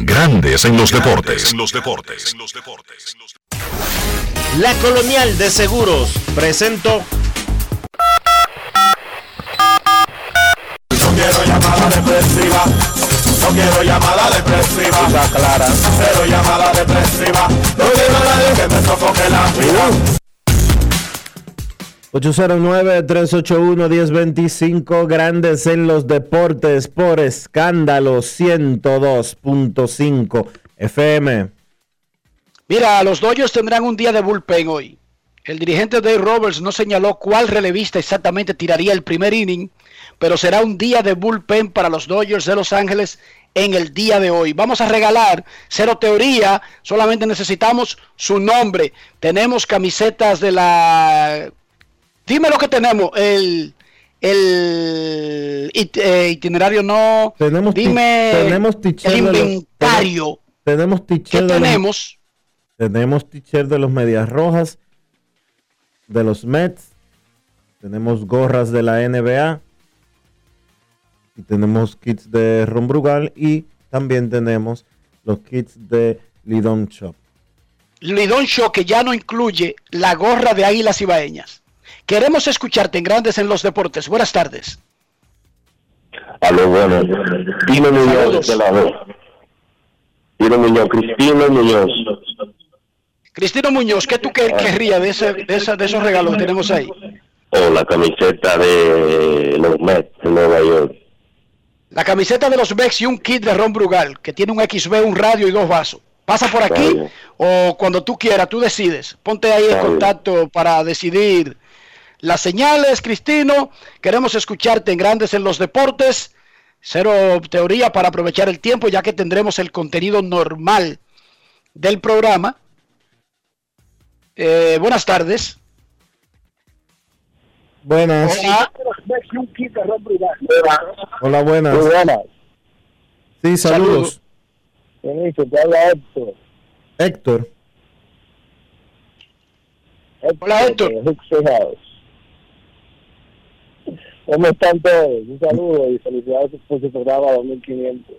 Grandes en los deportes. En los deportes. La Colonial de Seguros presentó. No quiero llamada depresiva. No quiero llamada depresiva. Está clara. Cero llamada depresiva. No quiero nadie que me sofoque la vida. 809-381-1025, grandes en los deportes por escándalo 102.5 FM. Mira, los Dodgers tendrán un día de bullpen hoy. El dirigente Dave Roberts no señaló cuál relevista exactamente tiraría el primer inning, pero será un día de bullpen para los Dodgers de Los Ángeles en el día de hoy. Vamos a regalar cero teoría, solamente necesitamos su nombre. Tenemos camisetas de la... Dime lo que tenemos, el, el it- eh, itinerario no... Tenemos, Dime tenemos el los- inventario. Tenemos ¿Qué de los- tenemos? Tenemos de los Medias Rojas, de los Mets, tenemos gorras de la NBA, y tenemos kits de Ron Brugal y también tenemos los kits de Lidon Shop. Lidón Show que ya no incluye la gorra de Águilas Ibaeñas. Queremos escucharte en Grandes en los Deportes. Buenas tardes. Aló, bueno. Tino Muñoz de este lado. Tino Muñoz, Cristina Muñoz. Cristino Muñoz, ¿qué tú qué- querrías de, ese- de, esa- de esos regalos que tenemos ahí? O la camiseta de los Mets de Nueva York. La camiseta de los Bex y un kit de Ron Brugal, que tiene un XB, un radio y dos vasos. Pasa por aquí bien. o cuando tú quieras, tú decides. Ponte ahí en contacto para decidir las señales, Cristino. Queremos escucharte en Grandes en los Deportes. Cero teoría para aprovechar el tiempo, ya que tendremos el contenido normal del programa. Eh, buenas tardes. Buenas. Hola. Hola, buenas. Muy buenas. Sí, saludos. Te habla Héctor. Héctor. Hola, Héctor. ¿Cómo están todos? Un saludo y felicidades por su programa 2500.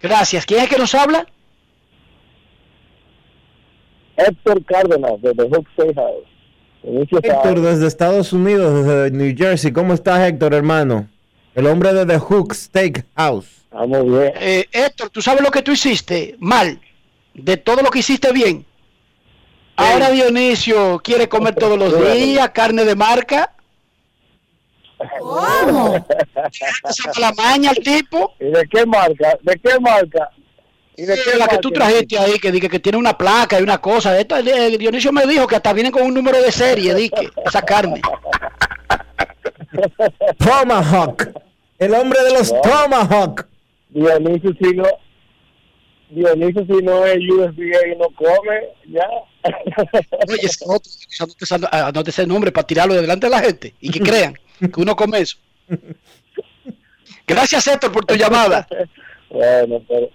Gracias. ¿Quién es que nos habla? Héctor Cárdenas, de The Huxley House. Inicio Héctor desde Estados Unidos, desde New Jersey. ¿Cómo estás, Héctor, hermano? El hombre de The Hook Steakhouse. Vamos bien. Eh, Héctor, ¿tú sabes lo que tú hiciste mal? De todo lo que hiciste bien. Ahora Dionisio quiere comer todos los días carne de marca. ¿Cómo? saca la maña al tipo. ¿Y de qué marca? ¿De qué marca? ¿Y de qué la que marca? tú trajiste ahí, que dice que tiene una placa y una cosa. Esto, eh, Dionisio me dijo que hasta vienen con un número de serie, dique, esa carne. Tomahawk. El hombre de los No. Tomahawk. Dionisio si no, Dionisio si no es USDA y no come, ya. Oye, ese otro, anote esa- anote ese nombre para tirarlo de delante de la gente y que crean que uno come eso. Gracias, Héctor, por tu llamada. Bueno, pero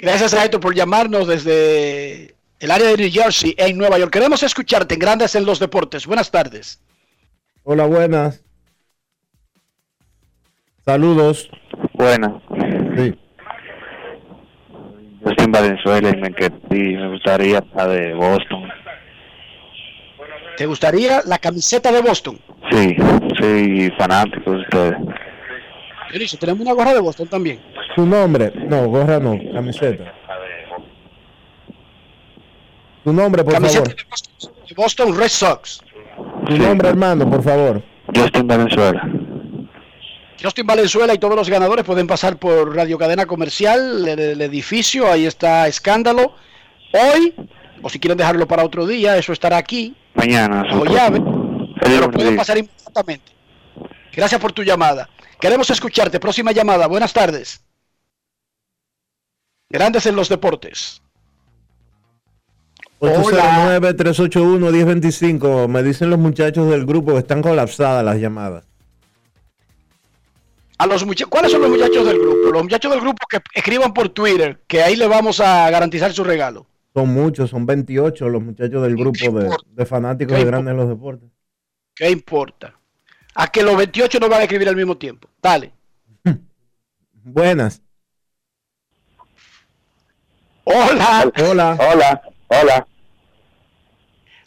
Gracias a Héctor por llamarnos desde el área de New Jersey, en Nueva York. Queremos escucharte en Grandes en los Deportes. Buenas tardes. Hola, buenas. Saludos. Buenas. Sí. Yo estoy en Venezuela y me, me gustaría la de Boston. ¿Te gustaría la camiseta de Boston? Sí, soy fanático de ustedes. Dionisio, tenemos una gorra de Boston también. Su nombre. No, gorra no, camiseta. Su nombre, por Camiseta favor. de Boston, de Boston Red Sox. Su nombre, hermano, por favor. En Venezuela. Justin Valenzuela y todos los ganadores pueden pasar por Radio Cadena Comercial, el, el edificio, ahí está Escándalo. Hoy, o si quieren dejarlo para otro día, eso estará aquí, Mañana. bajo supongo. llave, pero lunes, pueden pasar inmediatamente. Gracias por tu llamada. Queremos escucharte. Próxima llamada. Buenas tardes. Grandes en los deportes. Hola. 809-381-1025. Me dicen los muchachos del grupo que están colapsadas las llamadas. A los ¿Cuáles son los muchachos del grupo? Los muchachos del grupo que escriban por Twitter, que ahí le vamos a garantizar su regalo son muchos, son 28 los muchachos del grupo de, fanáticos de grandes en los deportes. ¿Qué importa? A que los 28 no van a escribir al mismo tiempo. Dale. Buenas. Hola. Hola. Hola. Hola.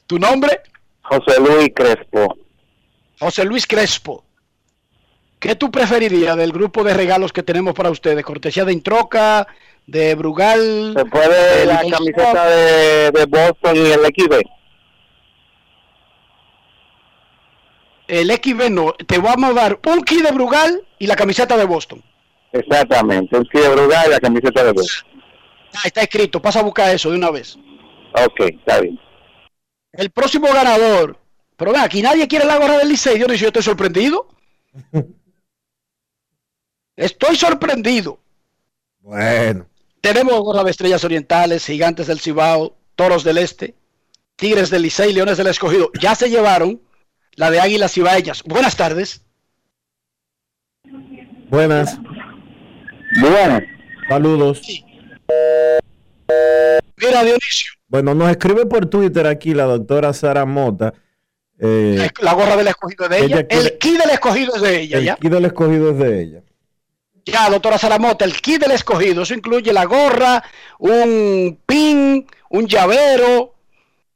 ¿Tu nombre? José Luis Crespo. José Luis Crespo. ¿Qué tú preferirías del grupo de regalos que tenemos para ustedes? Cortesía de Introca, de Brugal. ¿Se puede la Boston? camiseta de, de Boston y el XB? El XB no. Te vamos a dar un kit de Brugal y la camiseta de Boston. Exactamente, el de Brugal y la camiseta de Boston. Ah, está escrito. Pasa a buscar eso de una vez. Ok, está bien. El próximo ganador. Pero ven, aquí nadie quiere la gorra del Licey. Dionisio, yo estoy sorprendido. Estoy sorprendido. Bueno. Tenemos gorra de estrellas orientales, gigantes del Cibao, toros del Este, tigres del Licey, leones del Escogido. Ya se llevaron la de águilas cibaeñas. Buenas tardes. Buenas. Buenas. Saludos. Mira, Dionisio, Bueno, nos escribe por Twitter aquí la doctora Sara Mota. eh, la gorra del escogido es de ella. Ella quiere- El kit del escogido es de ella, el ¿ya? kit del escogido es de ella. Ya, doctora Saramota, el kit del escogido. Eso incluye la gorra, un pin, un llavero.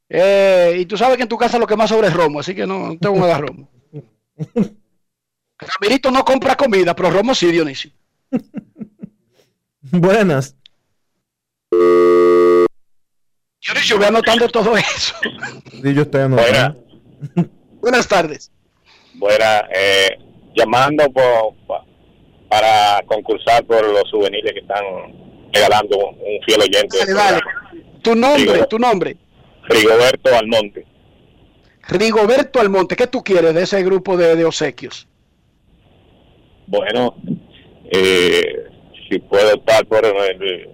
eh, y tú sabes que en tu casa lo que más sobra es romo, así que no, no te voy a dar romo. Ramirito no compra comida, pero romo sí, Dionisio. Buenas. Dionisio, voy anotando todo eso. Sí, yo estoy anotando. Buenas tardes. Buena, eh, llamando por, para concursar por los souvenirs que están regalando un, un fiel oyente. Dale. Tu nombre, Rigo- tu nombre. Rigoberto Almonte. Rigoberto Almonte, ¿qué tú quieres de ese grupo de, de obsequios? Bueno, eh, si puedo optar por eh,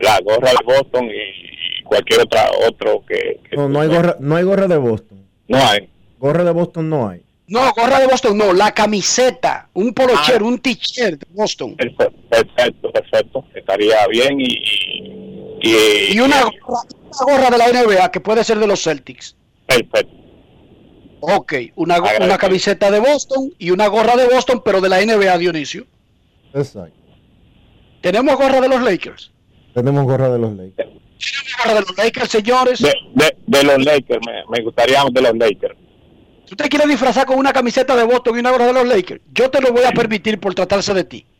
la gorra de Boston y, y cualquier otra otro que, que No, no hay gorra, no hay gorra de Boston. no hay. Gorra de Boston no hay. No, gorra de Boston, no, la camiseta, un polochero, un t-shirt de Boston. Perfecto, perfecto. Estaría bien y, y, y- Y una, gorra- una gorra de la NBA que puede ser de los Celtics. perfecto. Ok, una, una camiseta de Boston y una gorra de Boston, pero de la NBA, Dionisio. Exacto. Tenemos gorra de los Lakers. Tenemos gorra de los Lakers. Gorra de los Lakers, señores. De, de, de los Lakers, me, me gustaría de los Lakers. Si usted quiere disfrazar con una camiseta de Boston y una gorra de los Lakers, yo te lo voy a permitir por tratarse de ti.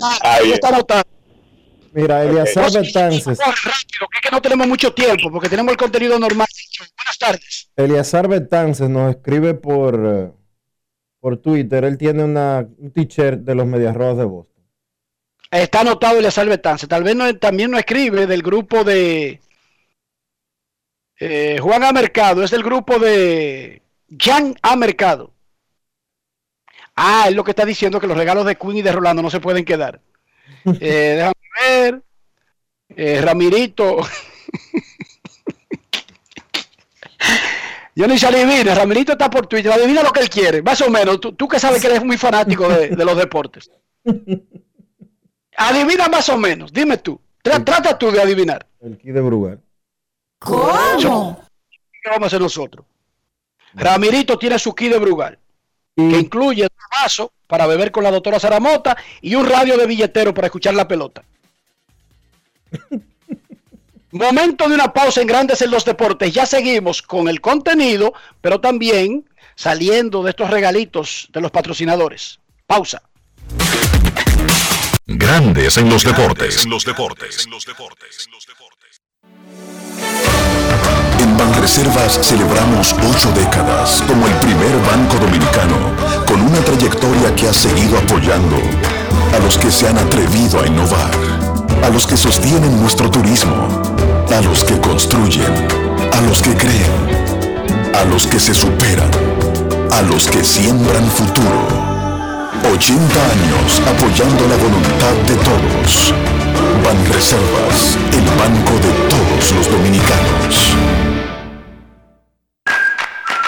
Ah, ahí está anotado. Mira, Eliazar Ok. Betances. Rápido, que es que no tenemos mucho tiempo, porque tenemos el contenido normal. Buenas tardes. Eliazar Betances nos escribe por, eh, por Twitter. Él tiene una, un t-shirt de los Medias Rojas de Boston. Está anotado Eliazar Betance. Tal vez no- también no escribe del grupo de eh, Juan A. Mercado. Es del grupo de Jan A. Mercado. Ah, es lo que está diciendo que los regalos de Queen y de Rolando no se pueden quedar. Eh, déjame ver. Eh, Ramirito. Yo ni se adivina. Ramirito está por Twitter. Adivina lo que él quiere. Más o menos. Tú, tú que sabes que eres muy fanático de, de los deportes. Adivina más o menos. Dime tú. Tra- trata tú de adivinar. El kit de Brugal. ¿Cómo? ¿Qué vamos a hacer nosotros? Ramirito tiene su kit de Brugal. Que incluye un vaso para beber con la doctora Saramota y un radio de billetero para escuchar la pelota. Momento de una pausa en Grandes en los Deportes. Ya seguimos con el contenido, pero también saliendo de estos regalitos de los patrocinadores. Pausa. Grandes en los deportes. En los deportes. En los deportes. Banreservas celebramos ocho décadas como el primer banco dominicano con una trayectoria que ha seguido apoyando a los que se han atrevido a innovar, a los que sostienen nuestro turismo, a los que construyen, a los que creen, a los que se superan, a los que siembran futuro. 80 años apoyando la voluntad de todos. Banreservas, el banco de todos los dominicanos.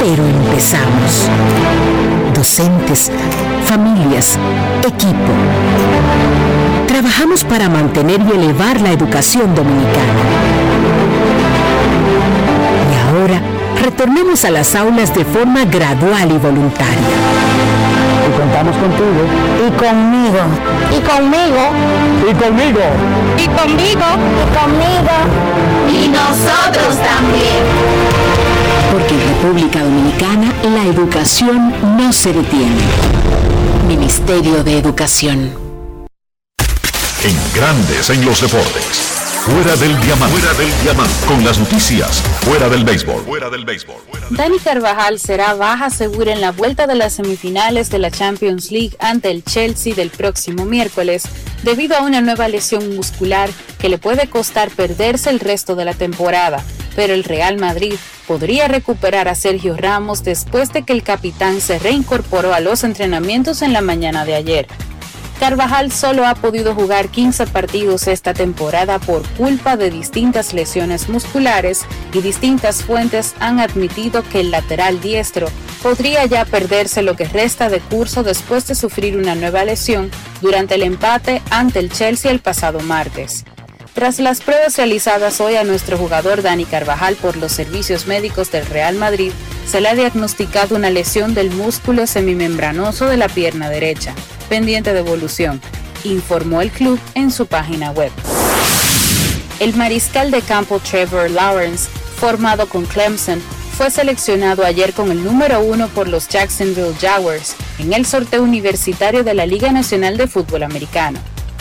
Pero empezamos. Docentes, familias, equipo. Trabajamos para mantener y elevar la educación dominicana. Y ahora retornemos a las aulas de forma gradual y voluntaria. Y contamos contigo. Y conmigo. Y conmigo. Y conmigo. Y conmigo. Y conmigo. Y nosotros también. Porque en República Dominicana la educación no se detiene. Ministerio de Educación. En Grandes en los Deportes. Fuera del diamante. Fuera del diamante. Con las noticias. Fuera del béisbol. Fuera del béisbol. Dani Carvajal será baja segura en la vuelta de las semifinales de la Champions League ante el Chelsea del próximo miércoles, debido a una nueva lesión muscular que le puede costar perderse el resto de la temporada. Pero el Real Madrid podría recuperar a Sergio Ramos después de que el capitán se reincorporó a los entrenamientos en la mañana de ayer. Carvajal solo ha podido jugar 15 partidos esta temporada por culpa de distintas lesiones musculares y distintas fuentes han admitido que el lateral diestro podría ya perderse lo que resta de curso después de sufrir una nueva lesión durante el empate ante el Chelsea el pasado martes. Tras las pruebas realizadas hoy a nuestro jugador Dani Carvajal por los servicios médicos del Real Madrid, se le ha diagnosticado una lesión del músculo semimembranoso de la pierna derecha, pendiente de evolución, informó el club en su página web. El mariscal de campo Trevor Lawrence, formado con Clemson, fue seleccionado ayer con el número uno por los Jacksonville Jaguars en el sorteo universitario de la Liga Nacional de Fútbol Americano.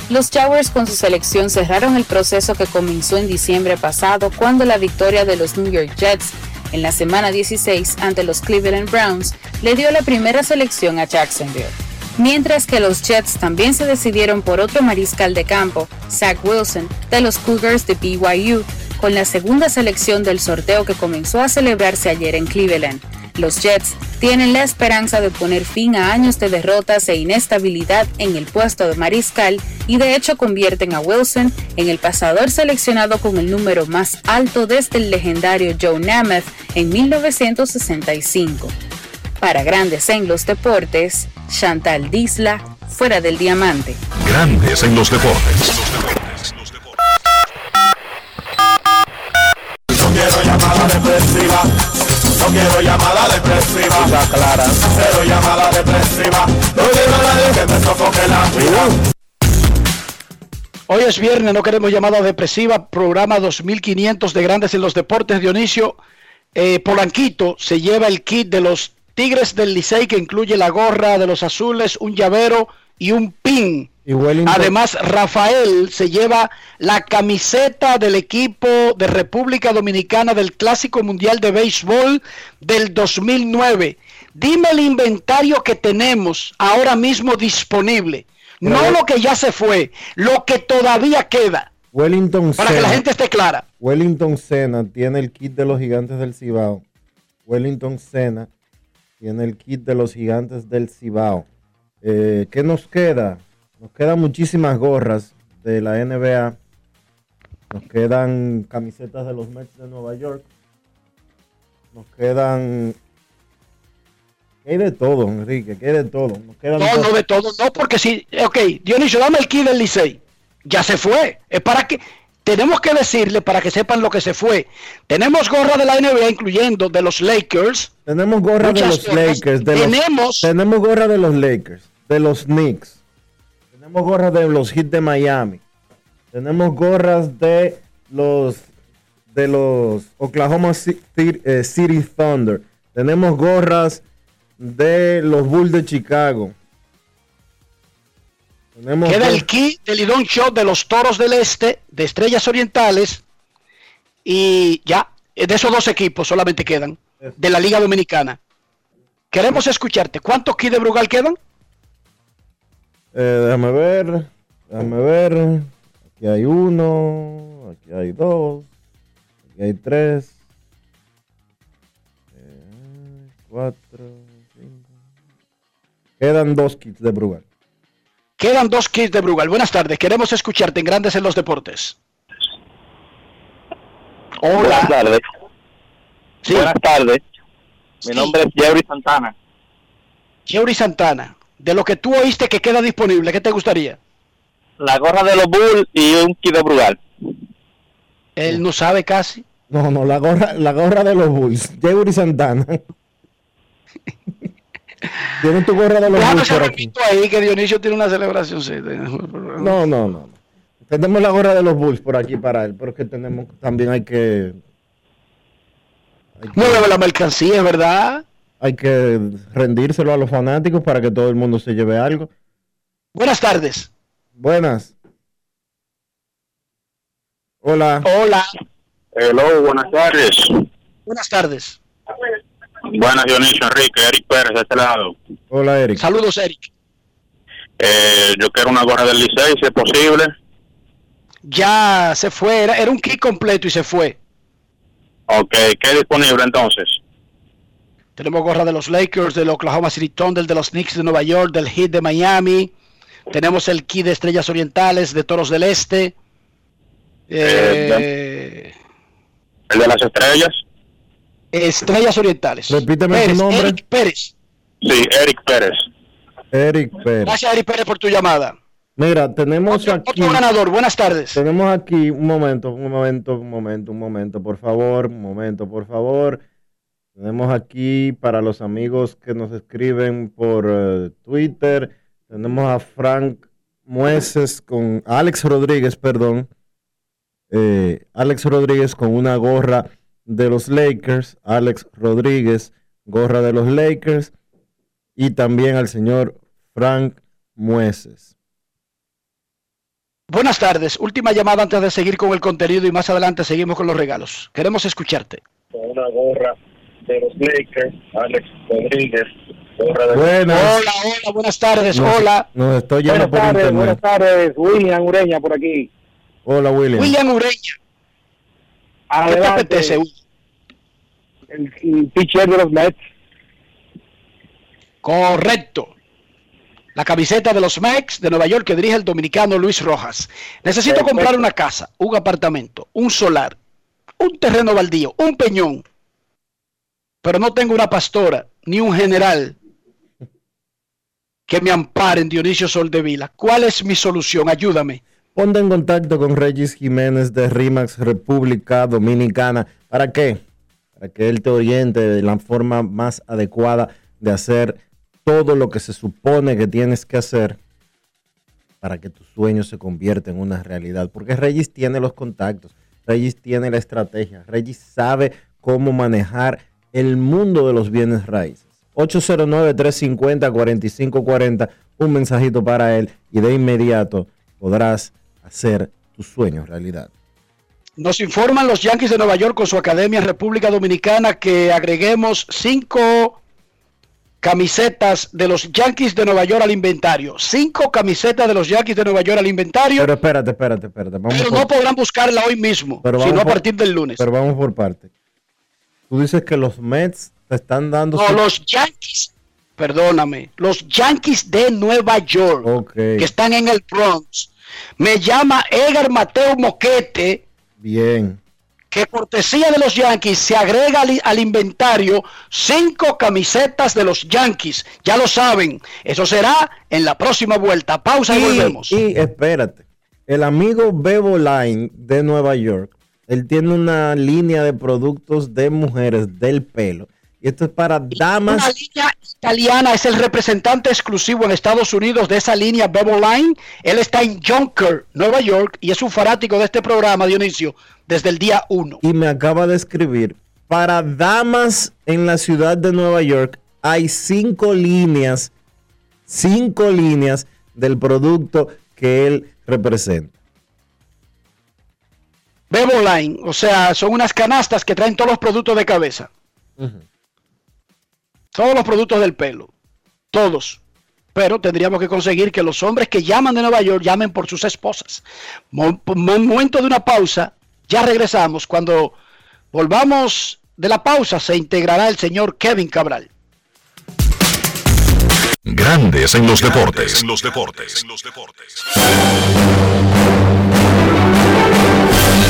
Los Jaguars con su selección cerraron el proceso que comenzó en diciembre pasado cuando la victoria de los New York Jets en la semana 16 ante los Cleveland Browns le dio la primera selección a Jacksonville. Mientras que los Jets también se decidieron por otro mariscal de campo, Zach Wilson, de los Cougars de BYU, con la segunda selección del sorteo que comenzó a celebrarse ayer en Cleveland. Los Jets tienen la esperanza de poner fin a años de derrotas e inestabilidad en el puesto de mariscal y de hecho convierten a Wilson en el pasador seleccionado con el número más alto desde el legendario Joe Namath en 1965. Para Grandes en los Deportes, Chantal Disla, fuera del diamante. Grandes en los deportes. No quiero llamada depresiva. clara. Cero llamada depresiva. No quiero a nadie que me sofoque la vida. Hoy es viernes, no queremos llamada depresiva. Programa 2500 de Grandes en los Deportes. Dionisio eh, Polanquito se lleva el kit de los Tigres del Licey que incluye la gorra de los azules, un llavero y un pin. Y Además, Rafael se lleva la camiseta del equipo de República Dominicana del Clásico Mundial de Béisbol del 2009. Dime el inventario que tenemos ahora mismo disponible. No lo que ya se fue, lo que todavía queda. Wellington Para que la gente esté clara. Wellington Senna tiene el kit de los gigantes del Cibao. Wellington Senna tiene el kit de los gigantes del Cibao. Eh, ¿Qué nos queda? Nos quedan muchísimas gorras de la NBA. Nos quedan camisetas de los Mets de Nueva York. Nos quedan... ¿Qué hay de todo, Enrique? ¿Qué hay de todo? Nos quedan No, no de todo, no, porque si, ok, Dionisio, dame el kit del Licey. Ya se fue. Es para que, tenemos que decirle para que sepan lo que se fue. Tenemos gorra de la NBA, incluyendo de los Lakers. Tenemos gorra de los. Lakers. De Tenemos- Los, tenemos gorra de los Lakers. De los Knicks. Tenemos gorras de los Heat de Miami. Tenemos gorras de los de los Oklahoma eh, City Thunder. Tenemos gorras de los Bulls de Chicago. Tenemos Queda el key del Lidón Shot de los Toros del Este, de Estrellas Orientales. Y ya, eh, de esos dos equipos solamente quedan, de la Liga Dominicana. Queremos escucharte. ¿Cuántos key de Brugal quedan? Eh, déjame ver. Déjame ver. Aquí hay uno. Aquí hay dos. Aquí hay tres. eh, cuatro. Cinco. Quedan dos kits de Brugal. Quedan dos kits de Brugal. Buenas tardes. Queremos escucharte en Grandes en los Deportes. Buenas tardes. Buenas tardes. Mi Sí. nombre es Jerry Santana. Yeuri Santana, de lo que tú oíste que queda disponible, ¿qué te gustaría? La gorra de los Bulls y un kit de Brugal. Él no sabe casi. No, no, la gorra, la gorra de los Bulls. Yeuri Santana. Tienen tu gorra de los Déjame Bulls por aquí. ahí que Dionisio tiene una celebración. sí, No, no, no. no. Tenemos la gorra de los Bulls por aquí para él, pero es que tenemos, también hay que, Mueve la mercancía, es verdad. Hay que rendírselo a los fanáticos para que todo el mundo se lleve algo. Buenas tardes. Buenas. Hola. Hola. Hello, buenas tardes. Buenas tardes. Buenas, Dionisio Enrique, Eric Pérez de este lado. Hola, Eric. Saludos, Eric. Eh, yo quiero una gorra del Licey, si es posible. Ya se fue, era, era un kit completo y se fue. Ok, ¿qué es disponible entonces? Tenemos gorra de los Lakers, del Oklahoma City Thunder, de los Knicks de Nueva York, del Heat de Miami. Tenemos el kit de Estrellas Orientales, de Toros del Este. Eh, ¿El de las estrellas? Estrellas Orientales. Repíteme Pérez, tu nombre. Eric Pérez. Sí, Eric Pérez. Eric Pérez. Gracias, Eric Pérez, por tu llamada. Mira, tenemos aquí. Otro ganador, buenas tardes. Tenemos aquí un momento, un momento, un momento, un momento, por favor, un momento, por favor. Tenemos aquí para los amigos que nos escriben por eh, Twitter, tenemos a Frank Mueces con Alex Rodríguez, perdón. Eh, Alex Rodríguez con una gorra de los Lakers, Alex Rodríguez, gorra de los Lakers, y también al señor Frank Mueces. Buenas tardes. Última llamada antes de seguir con el contenido y más adelante seguimos con los regalos. Queremos escucharte. Con una gorra de los Lakers, Alex Rodríguez. Buenas. Hola, hola, buenas tardes. Nos- Hola. Nos estoy Buenas por tardes, internet. buenas tardes. William Ureña por aquí. Hola, William. William Ureña. ¿Qué te Adelante. apetece? El, el pitcher de los Mets. Correcto. La camiseta de los Mex de Nueva York que dirige el dominicano Luis Rojas. Necesito Perfecto. comprar una casa, un apartamento, un solar, un terreno baldío, un peñón. Pero no tengo una pastora ni un general que me amparen, Dionisio Soldevila. ¿Cuál es mi solución? Ayúdame. Ponte en contacto con Regis Jiménez de RIMAX República Dominicana. ¿Para qué? Para que él te oriente de la forma más adecuada de hacer todo lo que se supone que tienes que hacer para que tu sueño se convierta en una realidad. Porque Regis tiene los contactos, Regis tiene la estrategia, Regis sabe cómo manejar el mundo de los bienes raíces. 809-350-4540, un mensajito para él y de inmediato podrás hacer tu sueño realidad. Nos informan los Yankees de Nueva York con su academia en República Dominicana que agreguemos cinco camisetas de los Yankees de Nueva York al inventario. Cinco camisetas de los Yankees de Nueva York al inventario, Pero espérate, espérate, espérate. Vamos pero por, no podrán buscarla hoy mismo, pero sino a partir del lunes. Pero vamos por parte. Tú dices que los Mets te están dando... No, su- los Yankees, perdóname, los Yankees de Nueva York, que están en el Bronx. Me llama Edgar Mateo Moquete, bien. que cortesía de los Yankees se agrega al, al inventario cinco camisetas de los Yankees. Ya lo saben, eso será en la próxima vuelta. Pausa y, volvemos. Y espérate, el amigo Bebo Line de Nueva York, él tiene una línea de productos de mujeres del pelo Y esto es para damas. Una línea italiana es el representante exclusivo en Estados Unidos de esa línea Bebo Line. Él está en Junker, Nueva York, y es un fanático de este programa, Dionisio, desde el día 1. Y me acaba de escribir, para damas en la ciudad de Nueva York hay cinco líneas, cinco líneas del producto que él representa. Bebo Line, o sea, son unas canastas que traen todos los productos de cabeza. Todos los productos del pelo. Todos. Pero tendríamos que conseguir que los hombres que llaman de Nueva York llamen por sus esposas. Mo- momento de una pausa. Ya regresamos. Cuando volvamos de la pausa se integrará el señor Kevin Cabral. Grandes en los deportes. En los deportes. En los deportes.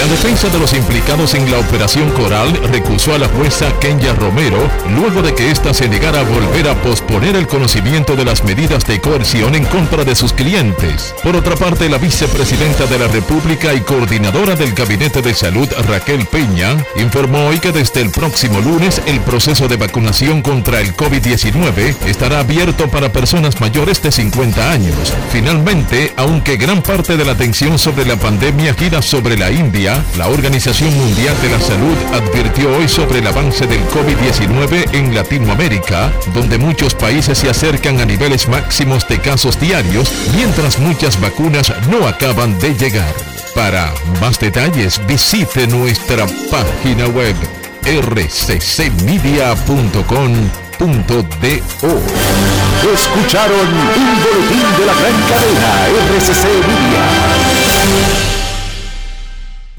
La defensa de los implicados en la operación Coral recusó a la jueza Kenya Romero luego de que ésta se negara a volver a posponer el conocimiento de las medidas de coerción en contra de sus clientes. Por otra parte, la vicepresidenta de la República y coordinadora del Gabinete de Salud, Raquel Peña, informó hoy que desde el próximo lunes el proceso de vacunación contra el COVID-19 estará abierto para personas mayores de 50 años. Finalmente, aunque gran parte de la atención sobre la pandemia gira sobre la India, la Organización Mundial de la Salud advirtió hoy sobre el avance del COVID-19 en Latinoamérica, donde muchos países se acercan a niveles máximos de casos diarios, mientras muchas vacunas no acaban de llegar. Para más detalles, visite nuestra página web rccmedia.com.do. Escucharon un boletín de la gran cadena RCC Media.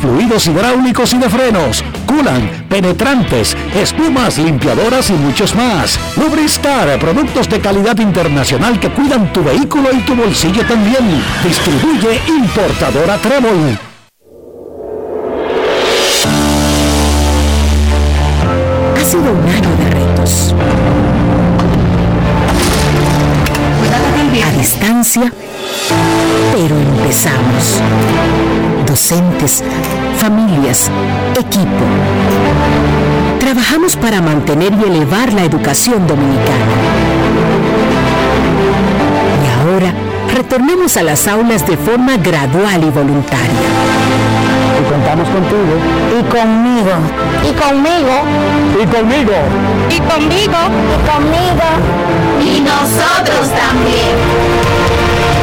fluidos hidráulicos y de frenos, culan, penetrantes, espumas, limpiadoras y muchos más. Lubristar, productos de calidad internacional que cuidan tu vehículo y tu bolsillo también. Distribuye importadora Trébol. Ha sido un año de retos. A distancia, pero empezamos. Docentes, familias, equipo. Trabajamos para mantener y elevar la educación dominicana. Y ahora retornemos a las aulas de forma gradual y voluntaria. Y contamos contigo. Y conmigo. Y conmigo. Y conmigo. Y conmigo. Y conmigo. Y nosotros también.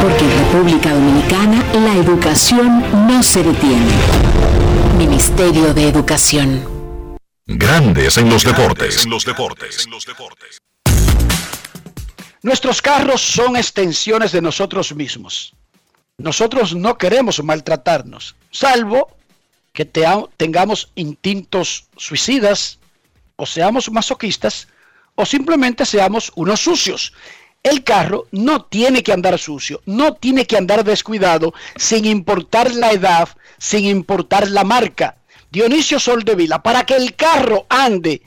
Porque en República Dominicana la educación no se detiene. Ministerio de Educación. Grandes en los deportes. En los deportes. En los deportes. Nuestros carros son extensiones de nosotros mismos. Nosotros no queremos maltratarnos, salvo que tengamos instintos suicidas, o seamos masoquistas, o simplemente seamos unos sucios. El carro no tiene que andar sucio, no tiene que andar descuidado, sin importar la edad, sin importar la marca. Dionisio Soldevila, para que el carro ande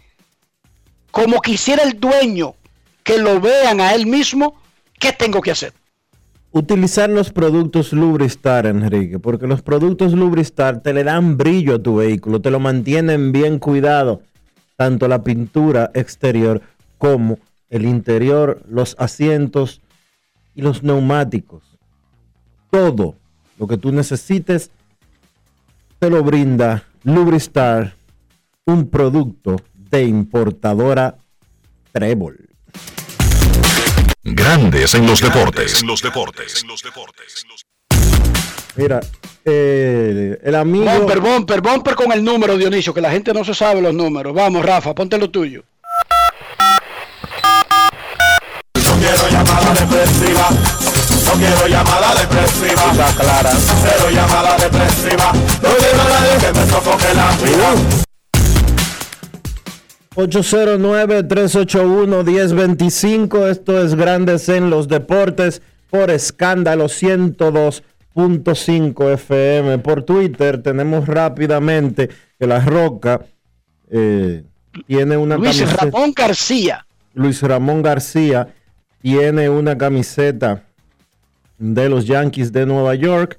como quisiera el dueño, que lo vean a él mismo, ¿qué tengo que hacer? Utilizar los productos Lubristar, Enrique, porque los productos Lubristar te le dan brillo a tu vehículo, te lo mantienen bien cuidado, tanto la pintura exterior como el interior, los asientos y los neumáticos. Todo lo que tú necesites te lo brinda Lubristar, un producto de importadora Trébol. Grandes en los deportes. En los deportes. Mira, eh, el amigo. Bumper, bumper, bumper con el número, Dionisio, que la gente no se sabe los números. Vamos, Rafa, ponte lo tuyo. Depresiva. No quiero llamada depresiva. Está clara. Cero llamada depresiva. No quiero a nadie que me sofoque la vida. 809-381-1025. Esto es Grandes en los Deportes por escándalo 102.5 FM. Por Twitter tenemos rápidamente que La Roca eh, tiene una Luis camiseta- Ramón García. Luis Ramón García tiene una camiseta de los Yankees de Nueva York.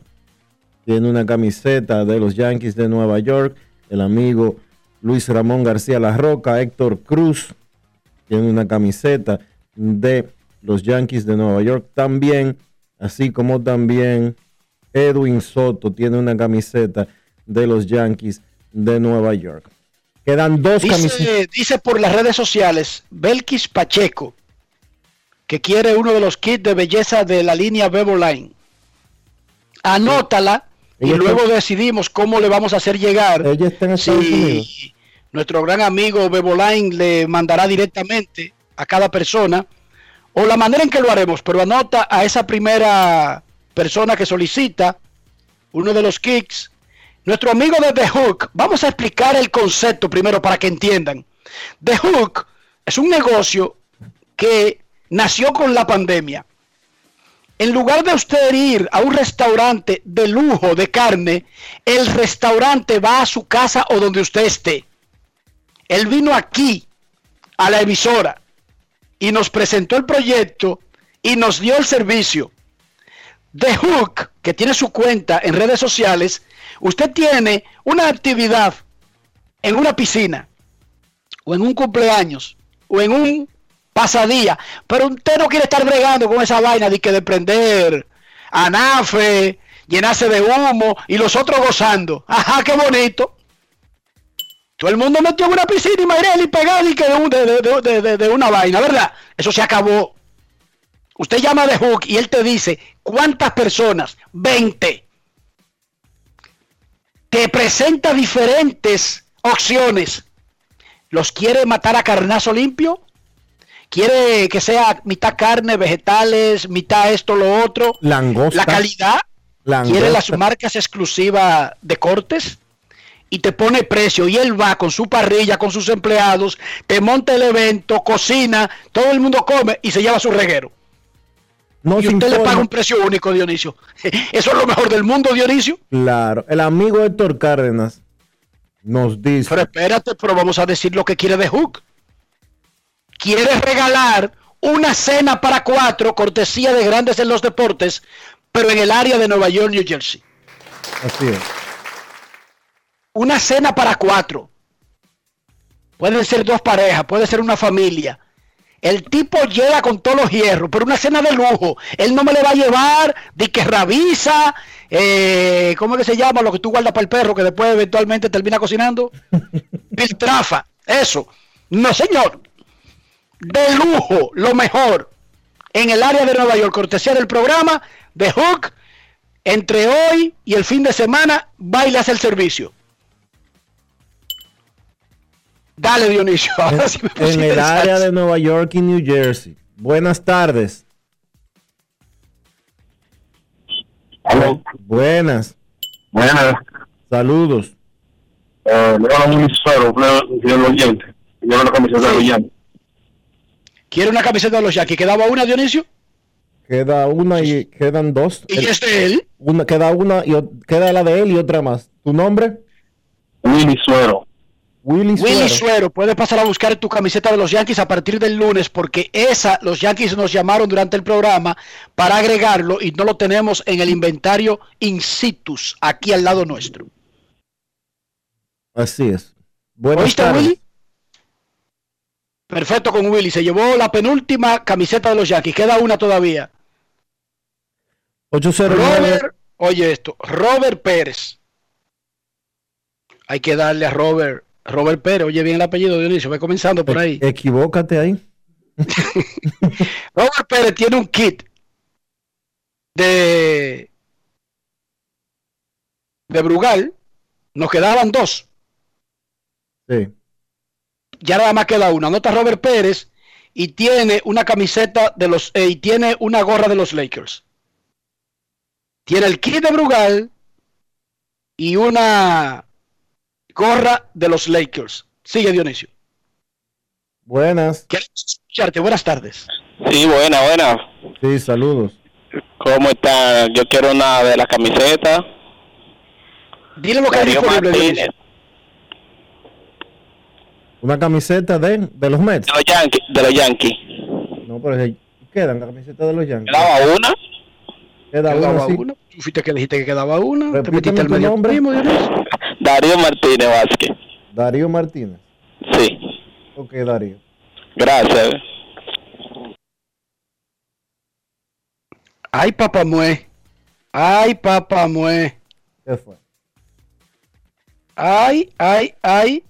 Tiene una camiseta de los Yankees de Nueva York. El amigo Luis Ramón García La Roca, Héctor Cruz, tiene una camiseta de los Yankees de Nueva York también, así como también Edwin Soto tiene una camiseta de los Yankees de Nueva York. Quedan dos camisetas. Dice, dice por las redes sociales, Belkis Pacheco, que quiere uno de los kits de belleza de la línea Bebo Line. Anótala y está- luego decidimos cómo le vamos a hacer llegar. Ella está en Estados Si nuestro gran amigo Bebo Line le mandará directamente a cada persona o la manera en que lo haremos, pero anota a esa primera persona que solicita uno de los kicks. Nuestro amigo de The Hook, vamos a explicar el concepto primero para que entiendan. The Hook es un negocio que nació con la pandemia. En lugar de usted ir a un restaurante de lujo de carne, el restaurante va a su casa o donde usted esté. Él vino aquí, a la emisora, y nos presentó el proyecto y nos dio el servicio. The Hook, que tiene su cuenta en redes sociales, usted tiene una actividad en una piscina, o en un cumpleaños, o en un pasadía, pero usted no quiere estar bregando con esa vaina de que de prender anafe, llenarse de humo y los otros gozando. Ajá, qué bonito. Todo el mundo metió en una piscina y Mayrel y pegado y que de, de- de- de- de- de una vaina, ¿verdad? Eso se acabó. Usted llama The Hook y él te dice, ¿cuántas personas? 20. Te presenta diferentes opciones. ¿Los quiere matar a carnazo limpio? ¿Quiere que sea mitad carne, vegetales, mitad esto, lo otro? Langosta. La calidad. Langosta. ¿Quiere las marcas exclusivas de cortes? Y te pone precio y él va con su parrilla, con sus empleados, te monta el evento, cocina, todo el mundo come y se lleva su reguero. No y usted le paga un precio único, Dionisio. Eso es lo mejor del mundo, Dionisio. Claro, el amigo Héctor Cárdenas nos dice. Pero espérate, pero vamos a decir lo que quiere de Hook. Quiere regalar una cena para cuatro, cortesía de grandes en los deportes, pero en el área de Nueva York, New Jersey. Así es. Una cena para cuatro. Pueden ser dos parejas, puede ser una familia. El tipo llega con todos los hierros, pero una cena de lujo. Él no me le va a llevar de que rabiza, eh, ¿cómo es que se llama? Lo que tú guardas para el perro que después eventualmente termina cocinando. Piltrafa, eso. No, señor. De lujo, lo mejor. En el área de Nueva York, cortesía del programa de Hook, entre hoy y el fin de semana, hace el servicio. Dale, Dionisio. Ahora sí me En el área de Nueva York y New Jersey. Buenas tardes. Aló. Buenas. Buenas. Saludos. Eh, le un un señor oyente. Yo la camiseta de los Yankees. ¿Quiere una camiseta de los Yankees? ¿Quedaba una, Dionisio? Queda una y quedan dos. ¿Y es de él? Una, queda una y queda la de él y otra más. ¿Tu nombre? Willy Suero. Willy, Willy Suero. Suero, puedes pasar a buscar tu camiseta de los Yankees a partir del lunes porque esa, los Yankees nos llamaron durante el programa para agregarlo y no lo tenemos en el inventario in situs, aquí al lado nuestro. Así es. Buenas ¿Oíste, tardes. Willy? Perfecto con Willy, se llevó la penúltima camiseta de los Yankees, queda una todavía. 809. Robert, oye esto, Robert Pérez. Hay que darle a Robert, Robert Pérez, oye bien el apellido Dionisio, ve comenzando por ahí. Equivócate ahí. Robert Pérez tiene un kit de de Brugal. Nos quedaban dos. Sí. Ya nada más queda una. Anota Robert Pérez y tiene una camiseta de los eh, y tiene una gorra de los Lakers. Tiene el kit de Brugal y una gorra de los Lakers. Sigue Dionisio. Buenas. Queremos escucharte. Buenas tardes. Sí, buena, buena. Sí, saludos. ¿Cómo está? Yo quiero una de las camisetas. Dile lo que hay disponible. Una camiseta de, de los Mets. de los Yankees. De los Yankees. No, pero quedan la camiseta de los Yankees. ¿Quedaba una? Queda Quedaba una, sí. una. Tú fuiste que dijiste que quedaba una. Te metiste medio nombre. primo. Darío Martínez Vázquez. Darío Martínez. Sí. Ok, Darío. Gracias. Ay, papamue. Ay, papamue. ¿Qué fue? Ay, ay, ay.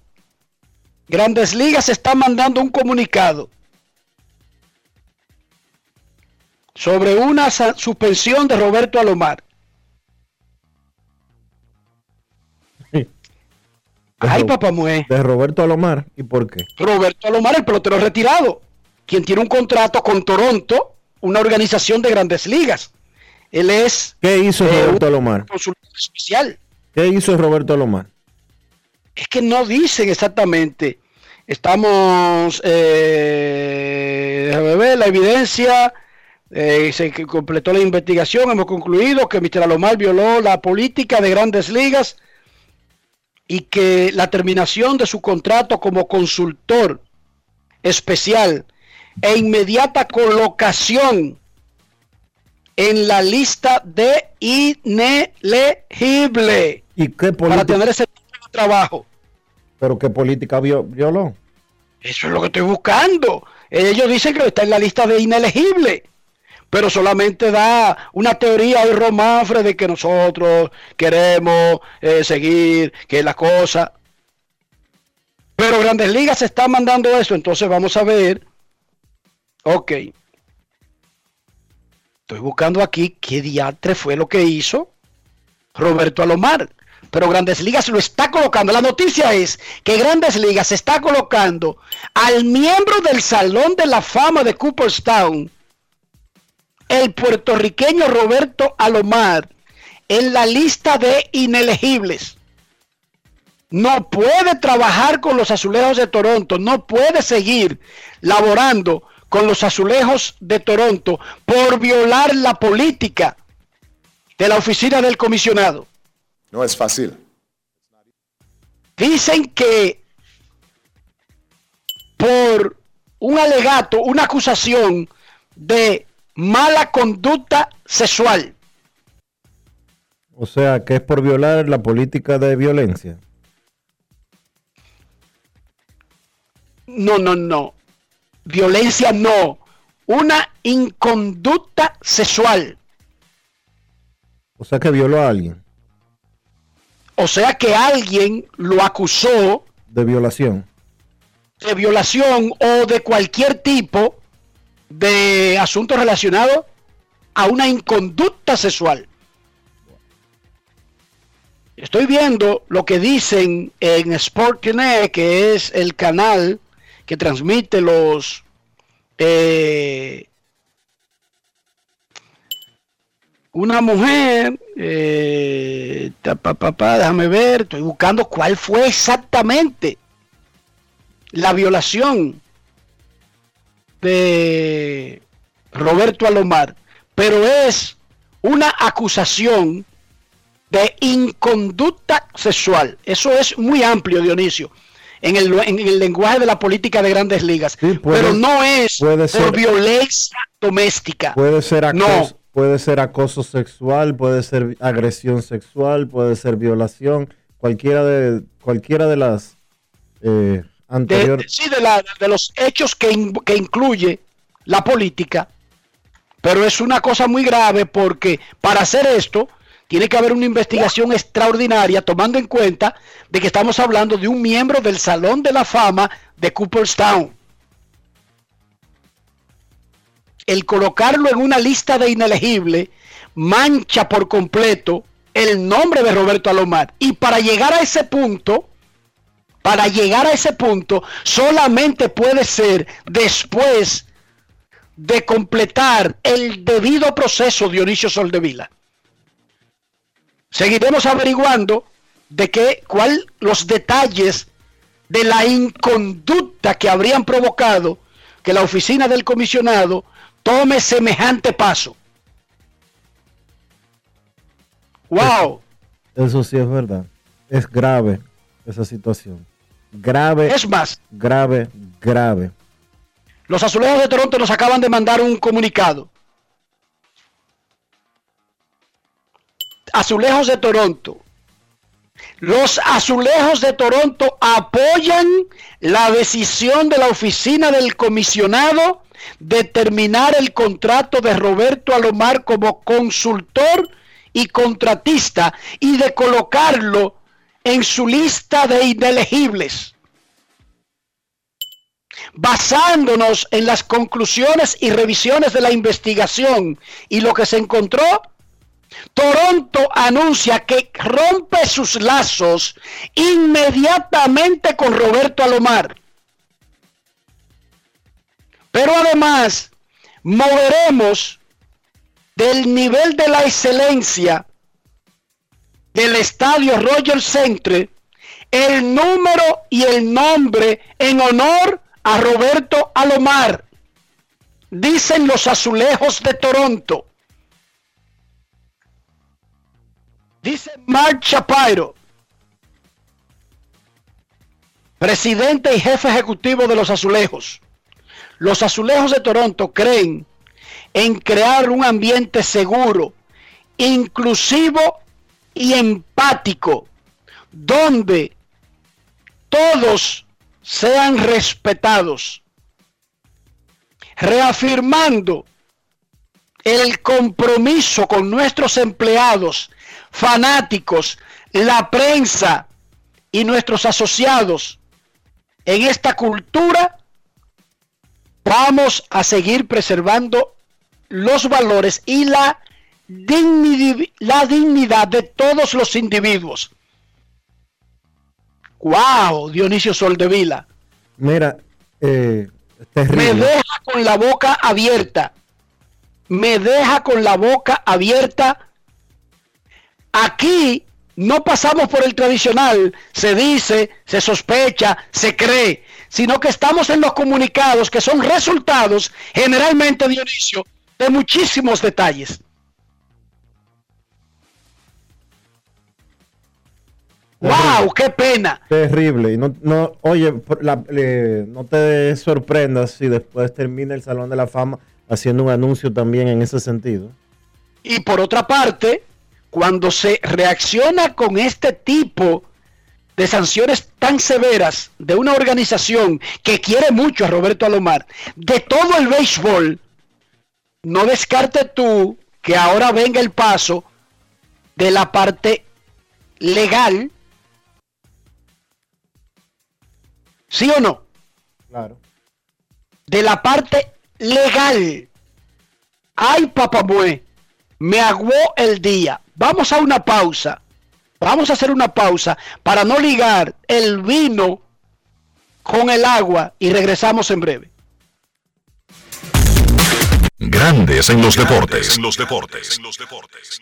Grandes Ligas está mandando un comunicado sobre una suspensión de Roberto Alomar. Ay, Ro- papamue. De Roberto Alomar. ¿Y por qué? Roberto Alomar, el pelotero retirado, quien tiene un contrato con Toronto, una organización de grandes ligas. Él es ¿Qué hizo Eh, Roberto Alomar? consultor especial. ¿Qué hizo Roberto Alomar? Es que no dicen exactamente. Estamos, eh, déjame ver, la evidencia, eh, se completó la investigación, hemos concluido que Mr. Alomar violó la política de grandes ligas y que la terminación de su contrato como consultor especial e inmediata colocación en la lista de inelegible ¿Y qué para política? tener ese trabajo. ¿Pero qué política vio- violó? Eso es lo que estoy buscando. Ellos dicen que está en la lista de inelegible, pero solamente da una teoría hoy Romanfre de que nosotros queremos eh, seguir, que la cosa. Pero Grandes Ligas está mandando eso, entonces vamos a ver. Ok. Estoy buscando aquí qué diatre fue lo que hizo Roberto Alomar. Pero Grandes Ligas lo está colocando. La noticia es que Grandes Ligas está colocando al miembro del Salón de la Fama de Cooperstown, el puertorriqueño Roberto Alomar, en la lista de inelegibles. No puede trabajar con los azulejos de Toronto, no puede seguir laborando con los azulejos de Toronto por violar la política de la oficina del comisionado. No es fácil. Dicen que por un alegato, una acusación de mala conducta sexual. O sea, que es por violar la política de violencia. No, no, no. Violencia no. Una inconducta sexual. O sea, que violó a alguien O sea que alguien lo acusó de violación. de violación o de cualquier tipo de asunto relacionado a una inconducta sexual. Estoy viendo lo que dicen en Sport Connect, que es el canal que transmite los eh, una mujer, eh, ta, pa, pa, pa, déjame ver, estoy buscando cuál fue exactamente la violación. de Roberto Alomar, pero es una acusación de inconducta sexual. Eso es muy amplio, Dionisio, en el, en el lenguaje de la política de grandes ligas. pero no es por violencia doméstica. Puede ser acoso, puede ser acoso sexual, puede ser agresión sexual, puede ser violación, cualquiera de cualquiera de las eh, anteriores. sí, de, la, de los hechos que, que incluye la política, pero es una cosa muy grave porque para hacer esto tiene que haber una investigación extraordinaria tomando en cuenta de que estamos hablando de un miembro del Salón de la Fama de Cooperstown. El colocarlo en una lista de inelegible mancha por completo el nombre de Roberto Alomar. Y para llegar a ese punto, para llegar a ese punto, solamente puede ser después de completar el debido proceso Dionisio Soldevila. Seguiremos averiguando de qué, cuál los detalles de la inconducta que habrían provocado que la oficina del comisionado tome semejante paso. ¡Wow! Eso sí es verdad. Es grave esa situación. Grave. Es más. Grave, grave. Los azulejos de Toronto nos acaban de mandar un comunicado. Azulejos de Toronto. Los azulejos de Toronto apoyan la decisión de la oficina del comisionado de terminar el contrato de Roberto Alomar como consultor y contratista y de colocarlo en su lista de inelegibles. Basándonos en las conclusiones y revisiones de la investigación y lo que se encontró, Toronto anuncia que rompe sus lazos inmediatamente con Roberto Alomar. Pero además, moveremos del nivel de la excelencia del estadio Roger Centre el número y el nombre en honor a Roberto Alomar, dicen los azulejos de Toronto. Dice Mark Shapiro, presidente y jefe ejecutivo de los azulejos. Los azulejos de Toronto creen en crear un ambiente seguro, inclusivo y empático, donde todos sean respetados, reafirmando el compromiso con nuestros empleados, fanáticos, la prensa y nuestros asociados en esta cultura, vamos a seguir preservando los valores y la, la dignidad de todos los individuos. ¡Wow! Dionisio Soldevila. Mira, eh, me deja con la boca abierta. Me deja con la boca abierta. Aquí no pasamos por el tradicional, se dice, se sospecha, se cree, sino que estamos en los comunicados que son resultados, generalmente, Dionisio, de muchísimos detalles. ¡Wow! ¡Qué pena! Terrible. Y no, no, oye, no te sorprendas si después termina el Salón de la Fama haciendo un anuncio también en ese sentido. Y por otra parte, cuando se reacciona con este tipo de sanciones tan severas de una organización que quiere mucho a Roberto Alomar, de todo el béisbol, no descarte tú que ahora venga el paso de la parte legal ¿Sí o no? Claro. De la parte legal. Ay, papamue, me aguó el día. Vamos a una pausa. Vamos a hacer una pausa para no ligar el vino con el agua y regresamos en breve. Grandes en los deportes. En los deportes. En los deportes.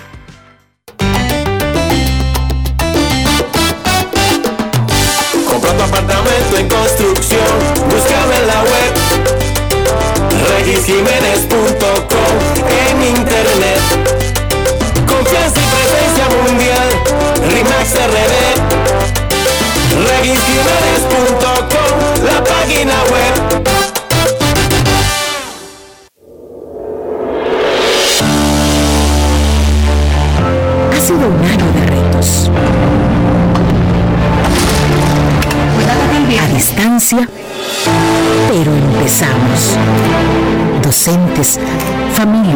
Internet. Confianza y presencia mundial, RIMAX RD. Regisjiménez.com, la página web. Ha sido un año de retos. A distancia, pero empezamos. Docentes,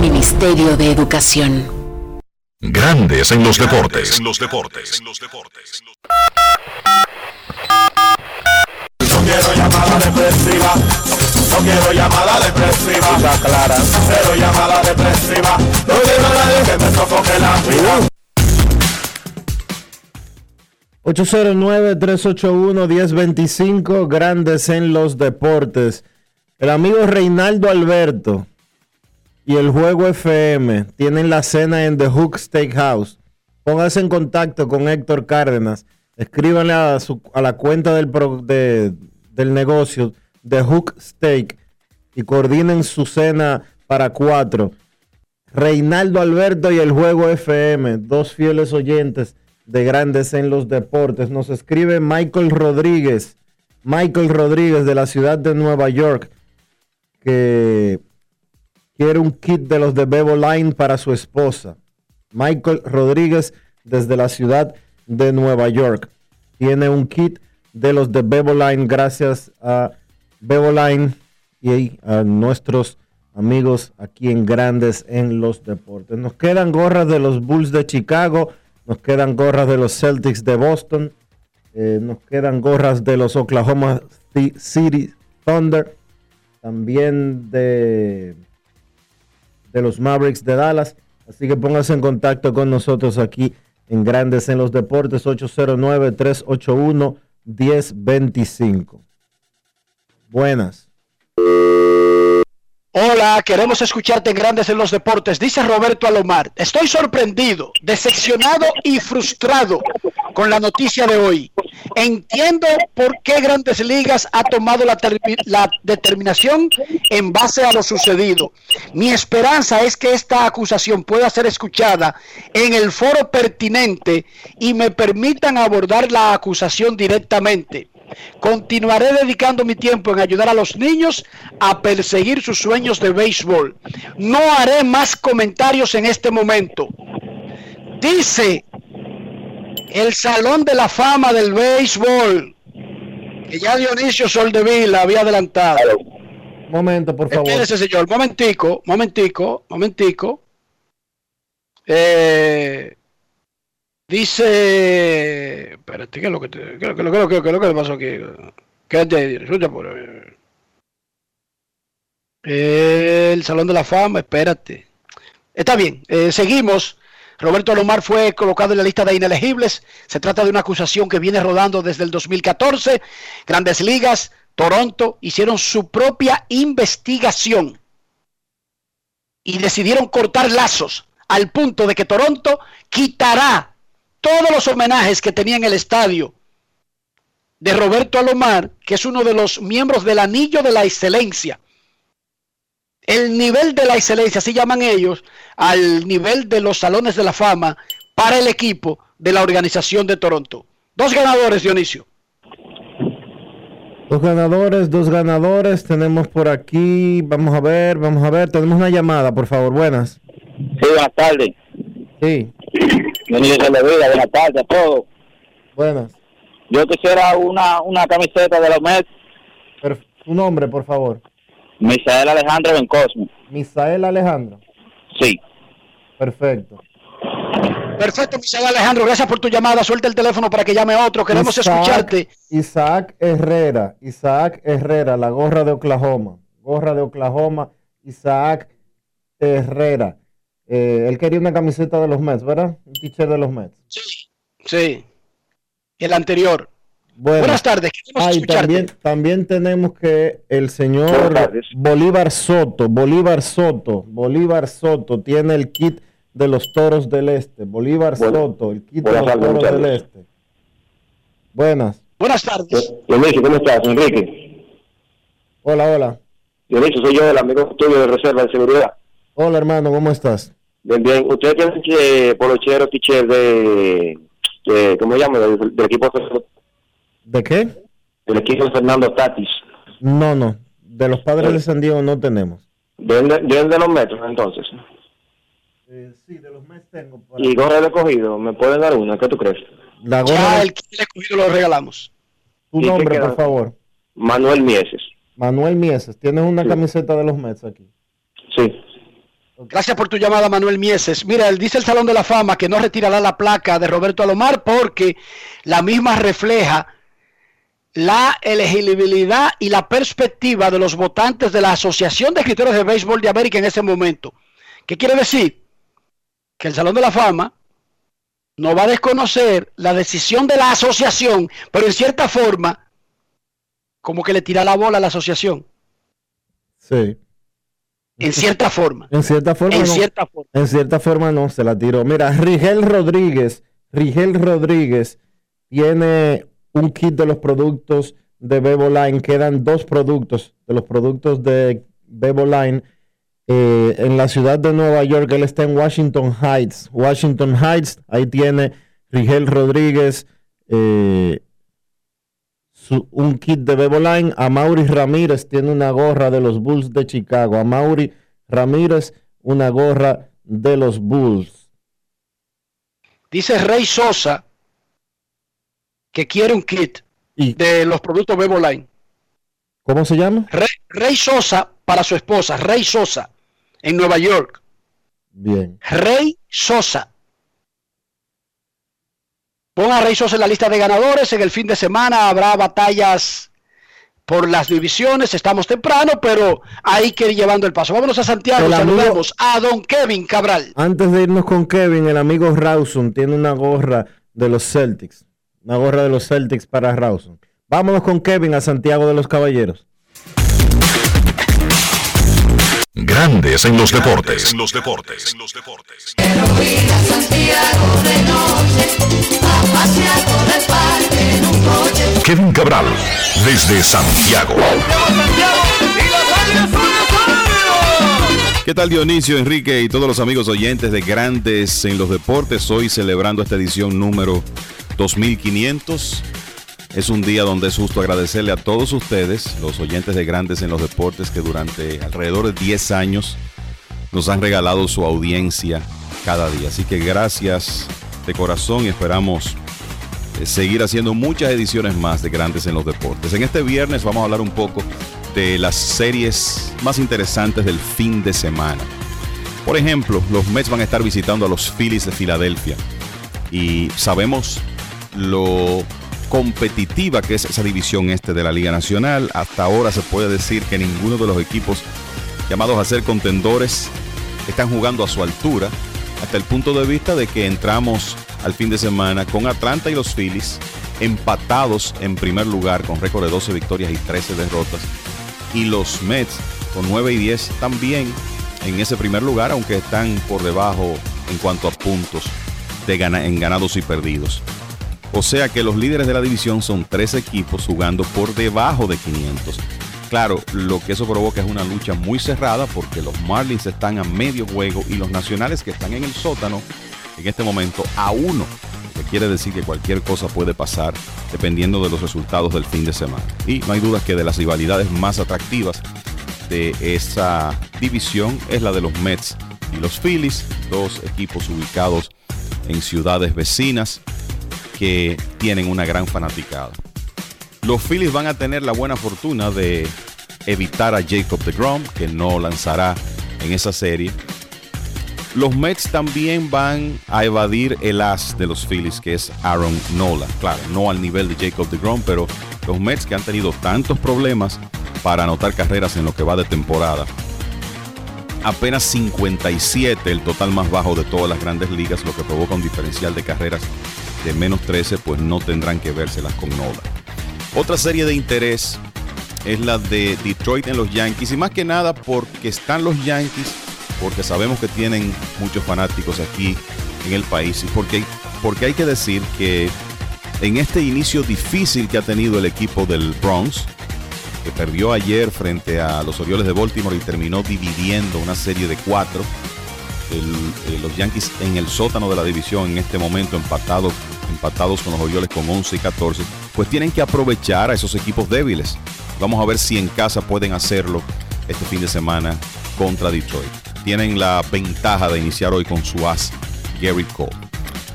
Ministerio de Educación. Grandes en los deportes. En los deportes. No quiero llamada depresiva. No quiero llamada depresiva. clara. Cero llamada depresiva. No quiero a nadie que me sofoque la vida. 809-381-1025, grandes en los deportes. El amigo Reinaldo Alberto y el Juego FM tienen la cena en The Hook Steakhouse. Póngase en contacto con Héctor Cárdenas. Escríbanle a, su- a la cuenta del, pro- de- del negocio The Hook Steak y coordinen su cena para cuatro. Reinaldo Alberto y el Juego FM, dos fieles oyentes de Grandes en los Deportes. Nos escribe Michael Rodríguez, Michael Rodríguez de la ciudad de Nueva York, que quiere un kit de los de Bebo Line para su esposa. Michael Rodríguez desde la ciudad de Nueva York. Tiene un kit de los de Bebo Line gracias a Bebo Line y a nuestros amigos aquí en Grandes en los Deportes. Nos quedan gorras de los Bulls de Chicago, nos quedan gorras de los Celtics de Boston, eh, nos quedan gorras de los Oklahoma Ci- City Thunder, también de, de los Mavericks de Dallas. Así que póngase en contacto con nosotros aquí en Grandes en los Deportes 809-381-1025. Buenas. Hola, queremos escucharte en Grandes en los Deportes. Dice Roberto Alomar, estoy sorprendido, decepcionado y frustrado con la noticia de hoy. Entiendo por qué Grandes Ligas ha tomado la, la determinación en base a lo sucedido. Mi esperanza es que esta acusación pueda ser escuchada en el foro pertinente y me permitan abordar la acusación directamente. Continuaré dedicando mi tiempo en ayudar a los niños a perseguir sus sueños de béisbol. No haré más comentarios en este momento. Dice el Salón de la Fama del Béisbol, que ya Dionisio Soldevila había adelantado. Momento, por favor. Espérese, señor, momentico, momentico, momentico. Eh, dice, espérate, ¿qué es lo que, te, qué es lo que, qué es lo que, qué es lo que le pasó aquí? Quédate ahí, escucha por ahí. El Salón de la Fama, espérate. Está bien, eh, seguimos. Roberto Alomar fue colocado en la lista de inelegibles. Se trata de una acusación que viene rodando desde el 2014. Grandes Ligas, Toronto hicieron su propia investigación y decidieron cortar lazos al punto de que Toronto quitará todos los homenajes que tenía en el estadio de Roberto Alomar, que es uno de los miembros del Anillo de la Excelencia. El nivel de la excelencia, así llaman ellos, al nivel de los salones de la fama para el equipo de la organización de Toronto. Dos ganadores, Dionisio. Dos ganadores, dos ganadores. Tenemos por aquí, vamos a ver, vamos a ver. Tenemos una llamada, por favor. Buenas. Sí, buenas tardes. Sí. Bienvenido a la vida, buenas tardes a todos. Buenas. Yo quisiera una, una camiseta de los Mets, Tu nombre, por favor. Misael Alejandro Bencosme. Misael Alejandro. Sí. Perfecto. Perfecto, Misael Alejandro, gracias por tu llamada. Suelta el teléfono para que llame otro. Queremos Isaac- escucharte. Isaac Herrera. Isaac Herrera, la gorra de Oklahoma. Gorra de Oklahoma. Isaac Herrera. Eh, él quería una camiseta de los Mets, ¿verdad? Un t-shirt de los Mets. Sí. El anterior. Bueno. Buenas tardes, también, también tenemos que el señor Bolívar Soto, Bolívar Soto, Bolívar Soto tiene el kit de los toros del este. Bolívar Bueno, Soto, el kit de los tardes, toros del este. Buenas. Buenas tardes. Dionisio, ¿cómo estás, Enrique? Hola, hola. Dionisio, soy yo, el amigo tuyo de Reserva de Seguridad. Hola, hermano, ¿cómo estás? Bien, bien. Ustedes tienen que polochero, teacher de, de ¿cómo se llama? Del, del equipo ¿De qué? del equipo de Fernando Tatis. No, no. De los padres de San Diego no tenemos. ¿Vienen de, vienen de los metros, entonces? sí, de los Mets tengo. Y gorra de cogido, ¿me pueden dar una? ¿Qué tú crees? La gorra Ya de- el kit escogido lo regalamos. tu ¿Y qué nombre, por favor. Manuel Mieses. Manuel Mieses. Tienes una camiseta de los Mets aquí. Sí. Gracias por tu llamada, Manuel Mieses. Mira, él dice el Salón de la Fama que no retirará la placa de Roberto Alomar porque la misma refleja la elegibilidad y la perspectiva de los votantes de la Asociación de Escritores de Béisbol de América en ese momento. ¿Qué quiere decir? Que el Salón de la Fama no va a desconocer la decisión de la asociación, pero en cierta forma, como que le tira la bola a la asociación. Sí. En cierta forma. En cierta forma En no. cierta forma. En cierta forma no, se la tiró. Mira, Rigel Rodríguez, Rigel Rodríguez tiene un kit de los productos de Bebo Line. Quedan dos productos de los productos de Bebo Line. eh, en la ciudad de Nueva York, él está en Washington Heights. Washington Heights, ahí tiene Rigel Rodríguez eh, un kit de Bebo Line. A Mauri Ramírez tiene una gorra de los Bulls de Chicago. A Mauri Ramírez una gorra de los Bulls. Dice Rey Sosa que quiere un kit de los productos Bebo Line. ¿Cómo se llama? Rey, Rey Sosa para su esposa, Rey Sosa, en Nueva York. Bien. Rey Sosa. Pon a Rey Sosa en la lista de ganadores. En el fin de semana habrá batallas por las divisiones. Estamos temprano, pero hay que ir llevando el paso. Vámonos a Santiago. Saludamos a don Kevin Cabral. Antes de irnos con Kevin, el amigo Rawson tiene una gorra de los Celtics. Una gorra de los Celtics para Rawson. Vámonos con Kevin a Santiago de los Caballeros. Grandes en los deportes. En los deportes. En los deportes. Kevin Cabral, desde Santiago. ¿Qué tal Dionisio, Enrique y todos los amigos oyentes de Grandes en los Deportes? Hoy celebrando esta edición número 2500. Es un día donde es justo agradecerle a todos ustedes, los oyentes de Grandes en los Deportes, que durante alrededor de 10 años nos han regalado su audiencia cada día. Así que gracias de corazón y esperamos eh, seguir haciendo muchas ediciones más de Grandes en los Deportes. En este viernes vamos a hablar un poco de las series más interesantes del fin de semana. Por ejemplo, los Mets van a estar visitando a los Phillies de Filadelfia y sabemos lo competitiva que es esa división este de la Liga Nacional. Hasta ahora se puede decir que ninguno de los equipos llamados a ser contendores están jugando a su altura, hasta el punto de vista de que entramos al fin de semana con Atlanta y los Phillies empatados en primer lugar con récord de 12 victorias y 13 derrotas, y los Mets con 9 y 10 también en ese primer lugar, aunque están por debajo en cuanto a puntos de en ganados y perdidos. O sea que los líderes de la división son tres equipos jugando por debajo de 500. Claro, lo que eso provoca es una lucha muy cerrada porque los Marlins están a medio juego y los nacionales que están en el sótano en este momento a uno. Que quiere decir que cualquier cosa puede pasar dependiendo de los resultados del fin de semana. Y no hay duda que de las rivalidades más atractivas de esa división es la de los Mets y los Phillies, dos equipos ubicados en ciudades vecinas que tienen una gran fanaticada. Los Phillies van a tener la buena fortuna de evitar a Jacob DeGrom, que no lanzará en esa serie. Los Mets también van a evadir el as de los Phillies, que es Aaron Nola. Claro, no al nivel de Jacob DeGrom, pero los Mets que han tenido tantos problemas para anotar carreras en lo que va de temporada. Apenas 57, el total más bajo de todas las grandes ligas, lo que provoca un diferencial de carreras de menos 13, pues no tendrán que vérselas con Nola. Otra serie de interés es la de Detroit en los Yankees y más que nada porque están los Yankees, porque sabemos que tienen muchos fanáticos aquí en el país y porque, porque hay que decir que en este inicio difícil que ha tenido el equipo del Bronx, que perdió ayer frente a los Orioles de Baltimore y terminó dividiendo una serie de cuatro, eh, los Yankees en el sótano de la división en este momento empatados, empatados con los Orioles con 11 y 14, pues tienen que aprovechar a esos equipos débiles. Vamos a ver si en casa pueden hacerlo este fin de semana contra Detroit. Tienen la ventaja de iniciar hoy con su as, Gary Cole.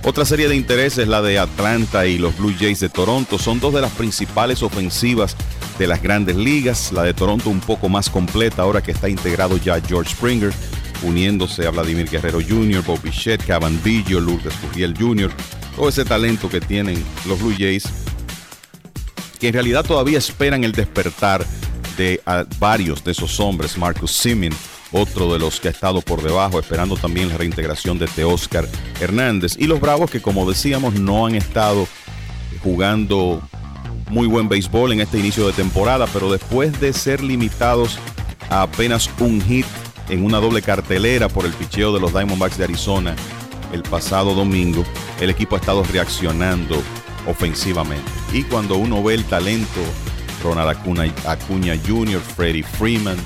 Otra serie de interés es la de Atlanta y los Blue Jays de Toronto. Son dos de las principales ofensivas de las grandes ligas. La de Toronto un poco más completa ahora que está integrado ya George Springer, uniéndose a Vladimir Guerrero Jr., Bobby Shedd, Cavan Lourdes Curiel Jr., todo ese talento que tienen los Blue Jays, que en realidad todavía esperan el despertar de varios de esos hombres. Marcus Simin, otro de los que ha estado por debajo, esperando también la reintegración de Teóscar Hernández. Y los Bravos que, como decíamos, no han estado jugando muy buen béisbol en este inicio de temporada, pero después de ser limitados a apenas un hit en una doble cartelera por el picheo de los Diamondbacks de Arizona el pasado domingo, el equipo ha estado reaccionando ofensivamente. Y cuando uno ve el talento, Ronald Acuña, Acuña Jr., Freddie Freeman,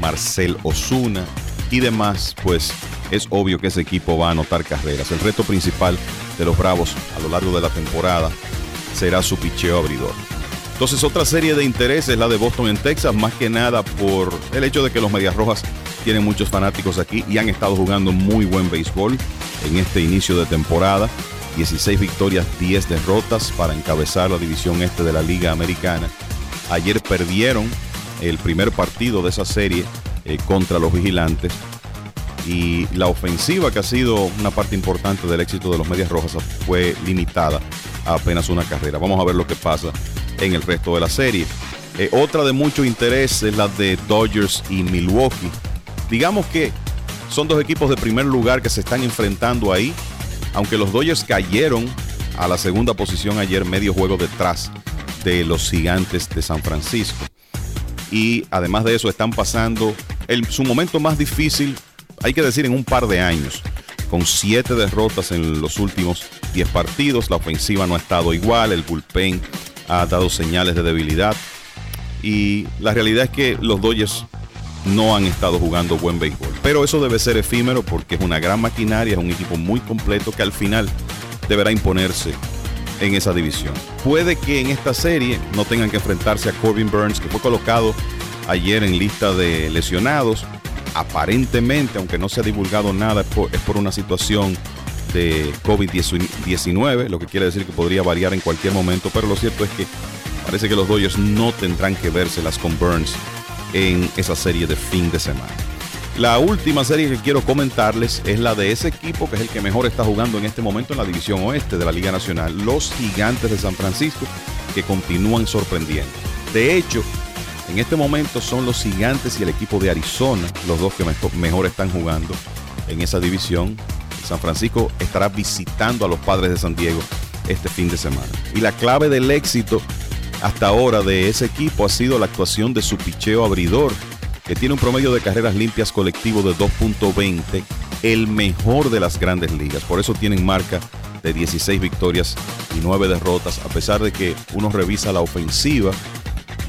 Marcel Osuna y demás, pues es obvio que ese equipo va a anotar carreras. El reto principal de los Bravos a lo largo de la temporada será su picheo abridor. Entonces otra serie de interés es la de Boston en Texas, más que nada por el hecho de que los Medias Rojas tienen muchos fanáticos aquí y han estado jugando muy buen béisbol en este inicio de temporada. 16 victorias, 10 derrotas para encabezar la división este de la Liga Americana. Ayer perdieron el primer partido de esa serie eh, contra los vigilantes y la ofensiva que ha sido una parte importante del éxito de los Medias Rojas fue limitada a apenas una carrera. Vamos a ver lo que pasa en el resto de la serie. Eh, otra de mucho interés es la de Dodgers y Milwaukee. Digamos que son dos equipos de primer lugar que se están enfrentando ahí, aunque los Dodgers cayeron a la segunda posición ayer, medio juego detrás de los gigantes de San Francisco. Y además de eso están pasando su momento más difícil, hay que decir, en un par de años con siete derrotas en los últimos 10 partidos. La ofensiva no ha estado igual, el bullpen ha dado señales de debilidad. Y la realidad es que los Dodgers no han estado jugando buen béisbol. Pero eso debe ser efímero porque es una gran maquinaria, es un equipo muy completo que al final deberá imponerse en esa división. Puede que en esta serie no tengan que enfrentarse a Corbin Burns, que fue colocado ayer en lista de lesionados aparentemente, aunque no se ha divulgado nada, es por, una situación de COVID-19, lo que quiere decir que podría variar en cualquier momento, pero lo cierto es que parece que los Dodgers no tendrán que vérselas con Burns en esa serie de fin de semana. La última serie que quiero comentarles es la de ese equipo que es el que mejor está jugando en este momento en la división oeste de la Liga Nacional, los Gigantes de San Francisco, que continúan sorprendiendo. De hecho, en este momento son los Gigantes y el equipo de Arizona los dos que mejor están jugando en esa división. San Francisco estará visitando a los padres de San Diego este fin de semana. Y la clave del éxito hasta ahora de ese equipo ha sido la actuación de su picheo abridor, que tiene un promedio de carreras limpias colectivo de 2.20, el mejor de las grandes ligas. Por eso tienen marca de 16 victorias y 9 derrotas, a pesar de que uno revisa la ofensiva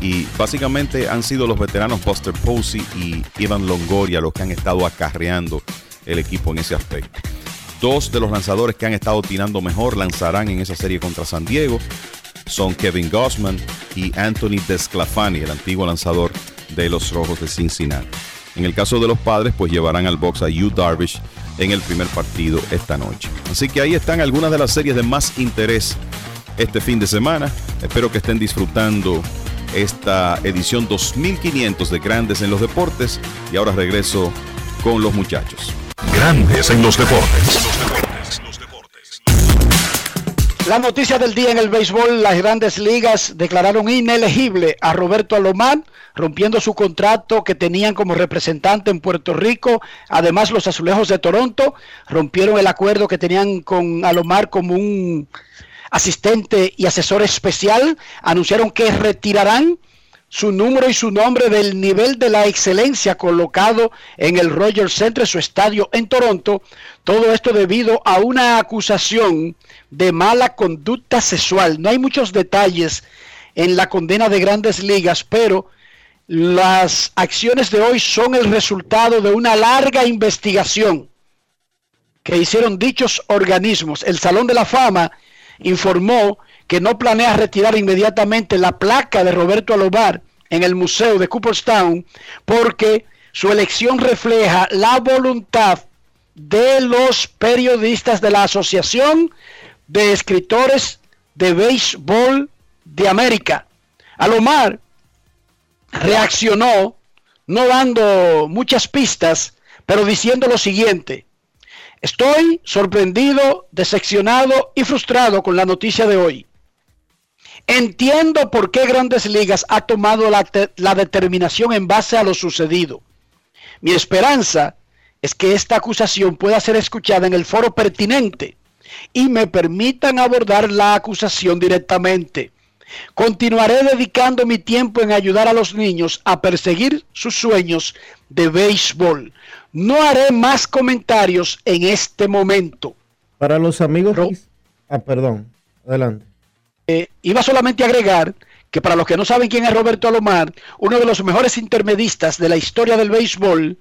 y básicamente han sido los veteranos Buster Posey y Ivan Longoria los que han estado acarreando el equipo en ese aspecto. Dos de los lanzadores que han estado tirando mejor lanzarán en esa serie contra San Diego. Son Kevin Gossman y Anthony Desclafani, el antiguo lanzador de los Rojos de Cincinnati. En el caso de los padres, pues llevarán al box a Hugh Darvish en el primer partido esta noche. Así que ahí están algunas de las series de más interés este fin de semana. Espero que estén disfrutando esta edición 2500 de Grandes en los Deportes y ahora regreso con los muchachos. Grandes en los deportes. La noticia del día en el béisbol, las grandes ligas declararon inelegible a Roberto Alomar, rompiendo su contrato que tenían como representante en Puerto Rico. Además, los azulejos de Toronto rompieron el acuerdo que tenían con Alomar como un asistente y asesor especial. Anunciaron que retirarán su número y su nombre del nivel de la excelencia colocado en el Rogers Center, su estadio en Toronto. Todo esto debido a una acusación de mala conducta sexual. No hay muchos detalles en la condena de grandes ligas, pero las acciones de hoy son el resultado de una larga investigación que hicieron dichos organismos. El Salón de la Fama informó que no planea retirar inmediatamente la placa de Roberto Alomar en el Museo de Cooperstown porque su elección refleja la voluntad de los periodistas de la Asociación de Escritores de Béisbol de América. Alomar reaccionó no dando muchas pistas, pero diciendo lo siguiente. Estoy sorprendido, decepcionado y frustrado con la noticia de hoy. Entiendo por qué Grandes Ligas ha tomado la, la, determinación en base a lo sucedido. Mi esperanza es que esta acusación pueda ser escuchada en el foro pertinente y me permitan abordar la acusación directamente. Continuaré dedicando mi tiempo en ayudar a los niños a perseguir sus sueños de béisbol. No haré más comentarios en este momento. Para los amigos... ah, perdón. Adelante. Eh, iba solamente a agregar que para los que no saben quién es Roberto Alomar, uno de los mejores intermedistas de la historia del béisbol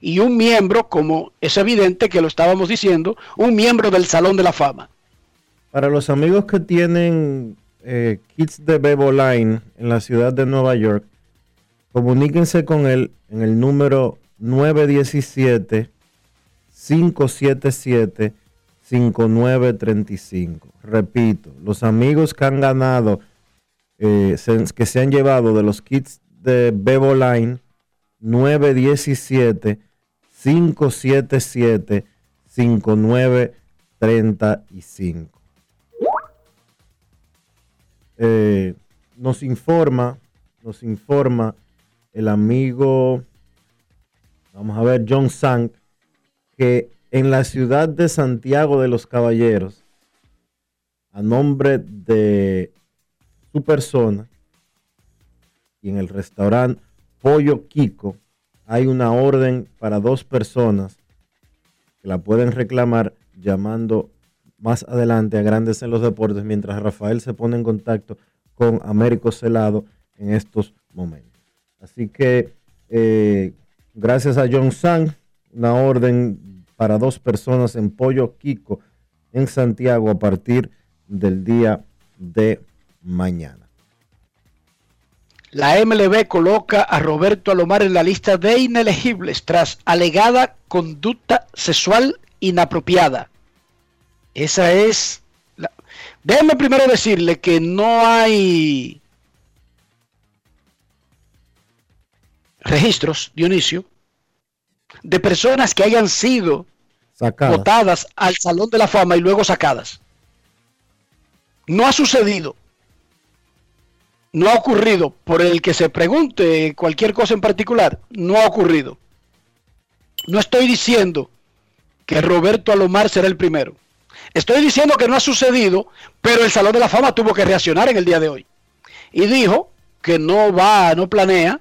y un miembro, como es evidente que lo estábamos diciendo, un miembro del Salón de la Fama. Para los amigos que tienen eh, kits de Bebo Line en la ciudad de Nueva York, comuníquense con él en el número 917 577 5935. Repito, los amigos que han ganado, eh, que se han llevado de los kits de Bebo Line 917 577 5935. Eh, nos informa, nos informa el amigo, vamos a ver, John Sank, que en la ciudad de Santiago de los Caballeros, a nombre de su persona, y en el restaurante Pollo Kiko, hay una orden para dos personas que la pueden reclamar llamando más adelante a Grandes en los Deportes, mientras Rafael se pone en contacto con Américo Celado en estos momentos. Así que eh, gracias a John Sang, una orden para dos personas en Pollo Kiko en Santiago a partir del día de mañana. La MLB coloca a Roberto Alomar en la lista de inelegibles tras alegada conducta sexual inapropiada. Esa es... La... Déjeme primero decirle que no hay registros, Dionisio, de personas que hayan sido sacadas. votadas al Salón de la Fama y luego sacadas. No ha sucedido no ha ocurrido, por el que se pregunte cualquier cosa en particular, no ha ocurrido. No estoy diciendo que Roberto Alomar será el primero. Estoy diciendo que no ha sucedido, pero el Salón de la Fama tuvo que reaccionar en el día de hoy. Y dijo que no va, no planea,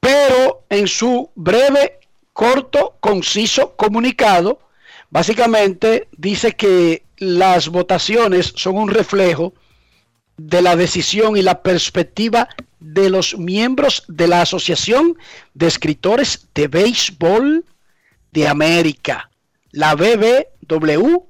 pero en su breve, corto, conciso comunicado, básicamente dice que las votaciones son un reflejo de la decisión y la perspectiva de los miembros de la Asociación de Escritores de Béisbol de América, la BBWAA.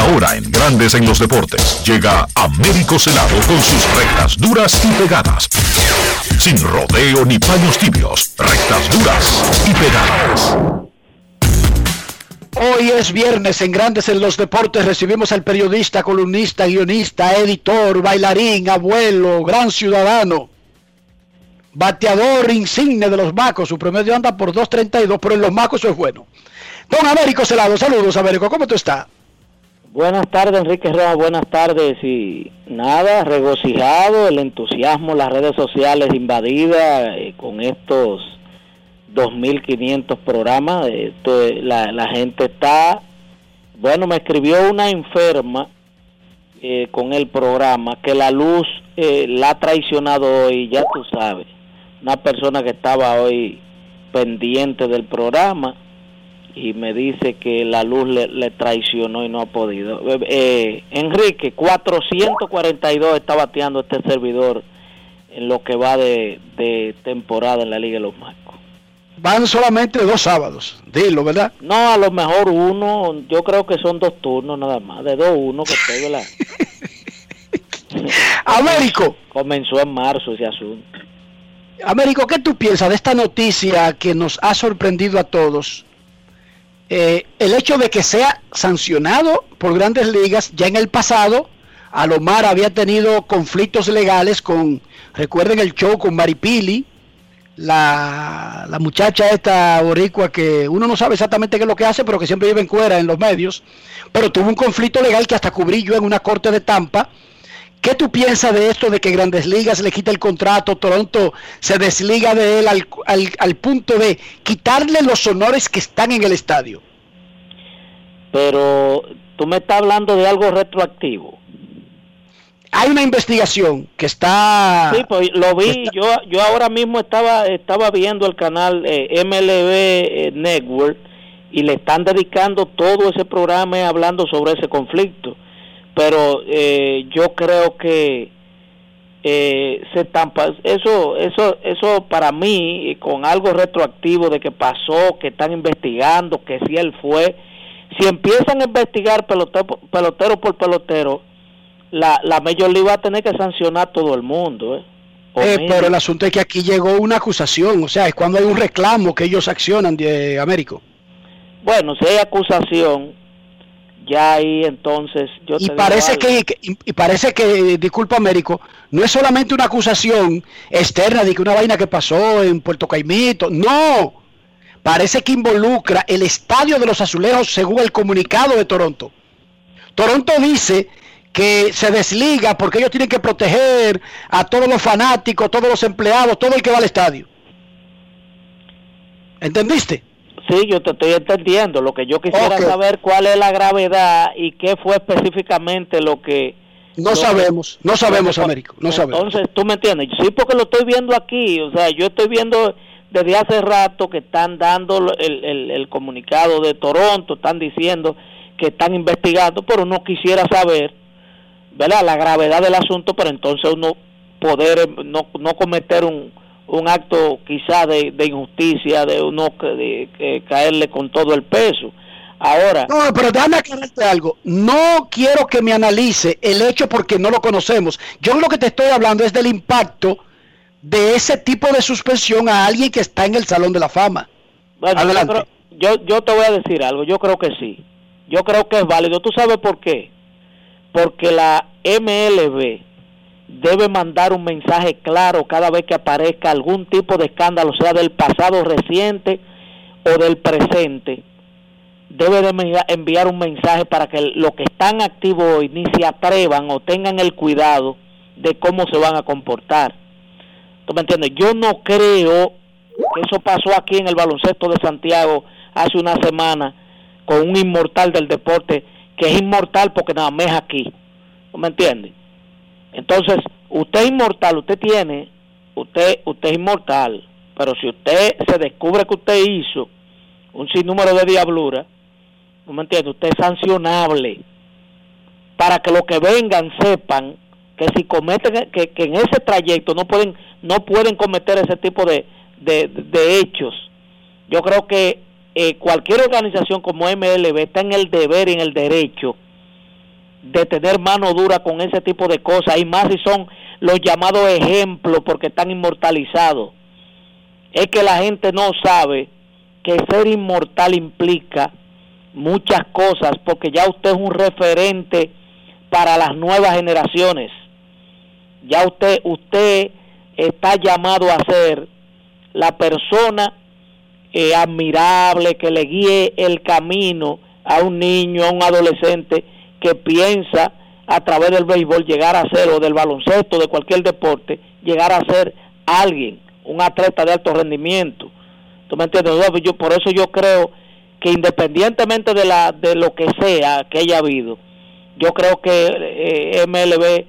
Ahora en Grandes en los Deportes llega Américo Celado con sus rectas duras y pegadas Sin rodeo ni paños tibios, rectas duras y pegadas. Hoy es viernes en Grandes en los Deportes. Recibimos al periodista, columnista, guionista, editor, bailarín, abuelo, gran ciudadano, bateador insigne de los Macos. Su promedio anda por 2.32, pero en los Macos eso es bueno. Don Américo Celado, saludos Américo, ¿cómo tú estás? Buenas tardes, Enrique Rojas, buenas tardes. Y nada, regocijado, el entusiasmo, las redes sociales invadidas eh, con estos 2.500 programas. Esto, eh, la, la, gente está, bueno, me escribió una enferma eh, con el programa que la luz eh, la ha traicionado hoy, ya tú sabes. Una persona que estaba hoy pendiente del programa y me dice que la luz le, traicionó y no ha podido. Eh, Enrique, 442 está bateando este servidor en lo que va de, de temporada en la Liga de los Marcos. Van solamente dos sábados, dilo, ¿verdad? No, a lo mejor uno, yo creo que son dos turnos nada más, de dos uno que estoy, ¿verdad? Américo. Comenzó en marzo ese asunto. Américo, ¿qué tú piensas de esta noticia que nos ha sorprendido a todos? Eh, el hecho de que sea sancionado por grandes ligas, ya en el pasado, Alomar había tenido conflictos legales con, recuerden el show con Maripili, la, la muchacha esta boricua que uno no sabe exactamente qué es lo que hace, pero que siempre vive en cuera en los medios, pero tuvo un conflicto legal que hasta cubrí yo en una corte de Tampa. ¿Qué tú piensas de esto de que Grandes Ligas le quita el contrato, Toronto se desliga de él al, al, al punto de quitarle los honores que están en el estadio? Pero tú me estás hablando de algo retroactivo hay una investigación que está sí pues lo vi yo yo ahora mismo estaba estaba viendo el canal eh, MLB eh, Network y le están dedicando todo ese programa hablando sobre ese conflicto pero eh, yo creo que eh, se tampa eso eso eso para mí con algo retroactivo de que pasó que están investigando que si él fue si empiezan a investigar pelotero, pelotero por pelotero la, la Major League va a tener que sancionar a todo el mundo. ¿eh? Eh, pero el asunto es que aquí llegó una acusación, o sea, es cuando hay un reclamo que ellos accionan de Américo. Bueno, si hay acusación, ya ahí entonces yo y parece que, que, y parece que disculpa Américo no es solamente una acusación externa de que una vaina que pasó en Puerto Caimito no parece que involucra el estadio de los azulejos según el comunicado de Toronto Toronto dice que se desliga porque ellos tienen que proteger a todos los fanáticos, todos los empleados, todo el que va al estadio. ¿Entendiste? Sí, yo te estoy entendiendo. Lo que yo quisiera okay. saber cuál es la gravedad y qué fue específicamente lo que... No lo sabemos, que, no sabemos, que, Américo, no sabemos. Entonces, tú me entiendes. Sí, porque lo estoy viendo aquí. O sea, yo estoy viendo desde hace rato que están dando el, el, el comunicado de Toronto, están diciendo que están investigando, pero no quisiera saber ¿verdad? la gravedad del asunto, pero entonces uno poder no, no cometer un, un acto quizá de, de injusticia, de uno de, de, caerle con todo el peso. Ahora. No, pero déjame aclararte algo. No quiero que me analice el hecho porque no lo conocemos. Yo lo que te estoy hablando es del impacto de ese tipo de suspensión a alguien que está en el Salón de la Fama. Bueno, Adelante. Yo, yo, yo te voy a decir algo. Yo creo que sí. Yo creo que es válido. ¿Tú sabes por qué? porque la MLB debe mandar un mensaje claro cada vez que aparezca algún tipo de escándalo, sea del pasado reciente o del presente. Debe de enviar un mensaje para que los que están activos hoy ni se atrevan o tengan el cuidado de cómo se van a comportar. ¿Tú me entiendes? Yo no creo que eso pasó aquí en el baloncesto de Santiago hace una semana con un inmortal del deporte que es inmortal porque nada más es aquí. ¿No me entiende? Entonces, usted es inmortal, usted tiene, usted, usted es inmortal, pero si usted se descubre que usted hizo un sinnúmero de diablura, ¿no me entiende? Usted es sancionable para que los que vengan sepan que si cometen, que, que en ese trayecto no pueden, no pueden cometer ese tipo de, de, hechos. Yo creo que eh, cualquier organización como MLB está en el deber y en el derecho de tener mano dura con ese tipo de cosas, y más si son los llamados ejemplos porque están inmortalizados. Es que la gente no sabe que ser inmortal implica muchas cosas, porque ya usted es un referente para las nuevas generaciones. Ya usted, usted está llamado a ser la persona eh, admirable que le guíe el camino a un niño, a un adolescente que piensa a través del béisbol llegar a ser, o del baloncesto, de cualquier deporte, llegar a ser alguien, un atleta de alto rendimiento. ¿Tú me entiendes? Yo, por eso yo creo que independientemente de, la, de lo que sea que haya habido, yo creo que eh, MLB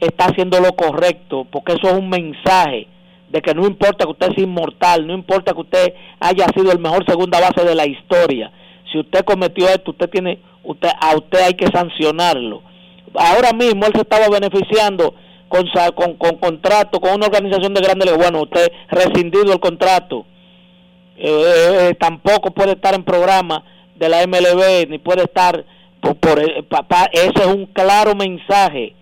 está haciendo lo correcto, porque eso es un mensaje de que no importa que usted sea inmortal, no importa que usted haya sido el mejor segunda base de la historia, si usted cometió esto, usted tiene, usted, a usted hay que sancionarlo. Ahora mismo él se estaba beneficiando con, con, con contrato con una organización de grandes bueno, usted rescindido el contrato, eh, eh, eh, tampoco puede estar en programa de la MLB, ni puede estar por, por ese es un claro mensaje,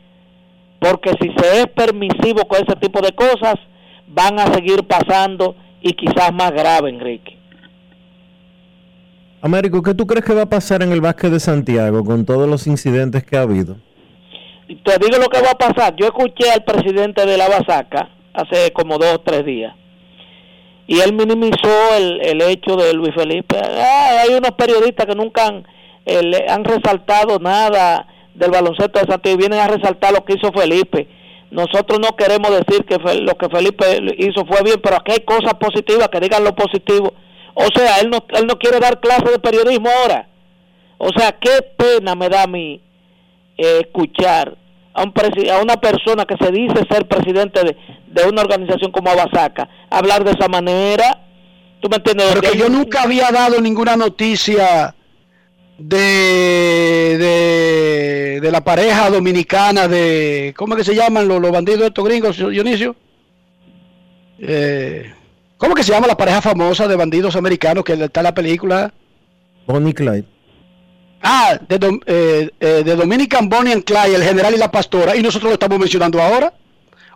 porque si se es permisivo con ese tipo de cosas, van a seguir pasando y quizás más grave, Enrique. Américo, ¿qué tú crees que va a pasar en el básquet de Santiago con todos los incidentes que ha habido? Te digo lo que va a pasar. Yo escuché al presidente de la Basaca hace como dos o tres días y él minimizó el, el hecho de Luis Felipe. hay unos periodistas que nunca han, eh, han resaltado nada del baloncesto de Santiago y vienen a resaltar lo que hizo Felipe nosotros no queremos decir que lo que Felipe hizo fue bien, pero aquí hay cosas positivas, que digan lo positivo. O sea, él no, él no quiere dar clase de periodismo ahora. O sea, qué pena me da a mí eh, escuchar a, un a una persona que se dice ser presidente de, de una organización como Abasaca hablar de esa manera. ¿Tú me entiendes? Porque yo nunca había dado ninguna noticia de, de, la pareja dominicana de, ¿cómo que se llaman los, los bandidos estos gringos, Dionisio? Eh, ¿Cómo que se llama la pareja famosa de bandidos americanos que está en la película? Bonnie Clyde. Ah, de, eh, eh, de Dominican Bonnie and Clyde, el general y la pastora, y nosotros lo estamos mencionando ahora.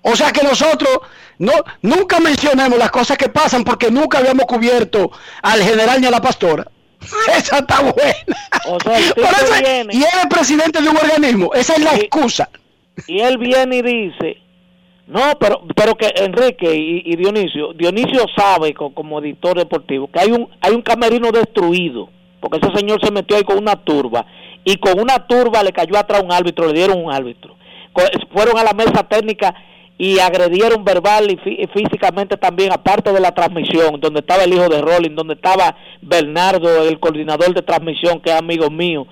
O sea que nosotros no, nunca mencionemos las cosas que pasan porque nunca habíamos cubierto al general ni a la pastora. Esa está buena. y él es presidente de un organismo. Esa es la excusa. Y él viene y dice, no, pero pero que Enrique y, Dionisio, Dionisio sabe como, editor deportivo que hay un hay un camerino destruido, porque ese señor se metió ahí con una turba y con una turba le cayó atrás un árbitro, le dieron un árbitro. Fueron a la mesa técnica y agredieron verbal y, físicamente también, aparte de la transmisión, donde estaba el hijo de Rolling, donde estaba Bernardo, el coordinador de transmisión, que es amigo mío,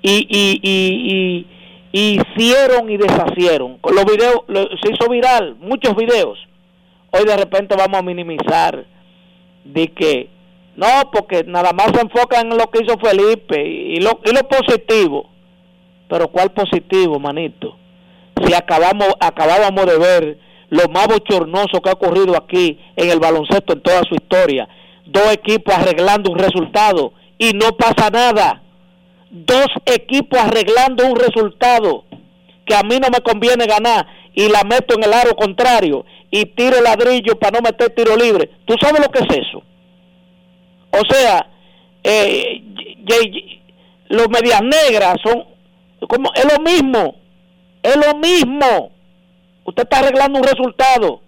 y, y, y, hicieron y deshacieron. Los videos, se hizo viral, muchos videos. Hoy de repente vamos a minimizar de que, no, porque nada más se enfocan en lo que hizo Felipe y lo, y lo positivo. Pero ¿cuál positivo, manito? si acabamos, acabábamos de ver lo más bochornoso que ha ocurrido aquí en el baloncesto en toda su historia. Dos equipos arreglando un resultado y no pasa nada. Dos equipos arreglando un resultado que a mí no me conviene ganar y la meto en el aro contrario y tiro ladrillo para no meter tiro libre. ¿Tú sabes lo que es eso? O sea, eh, los medias negras son como es lo mismo es lo mismo. Usted está arreglando un resultado.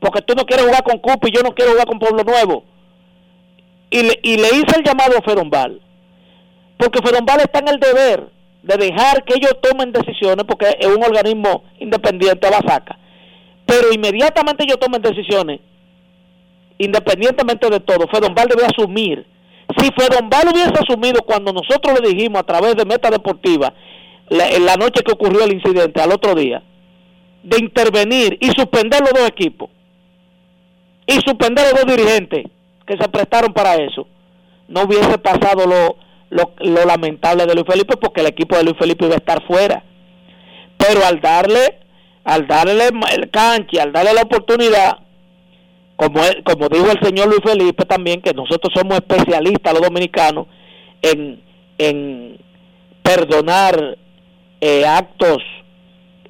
Porque tú no quieres jugar con Cupo y yo no quiero jugar con Pueblo Nuevo. Y le, y le hice el llamado a Ferombal. Porque Ferombal está en el deber de dejar que ellos tomen decisiones, porque es un organismo independiente, sacar Pero inmediatamente ellos tomen decisiones, independientemente de todo, Fedombal debe asumir. Si Fedombal hubiese asumido cuando nosotros le dijimos a través de Meta Deportiva la, en la noche que ocurrió el incidente, al otro día, de intervenir y suspender los dos equipos y suspender los dos dirigentes que se prestaron para eso, no hubiese pasado lo, lo, lamentable de Luis Felipe porque el equipo de Luis Felipe iba a estar fuera. Pero al darle, al darle el canche, al darle la oportunidad, como, como dijo el señor Luis Felipe también, que nosotros somos especialistas los dominicanos en, en perdonar eh, actos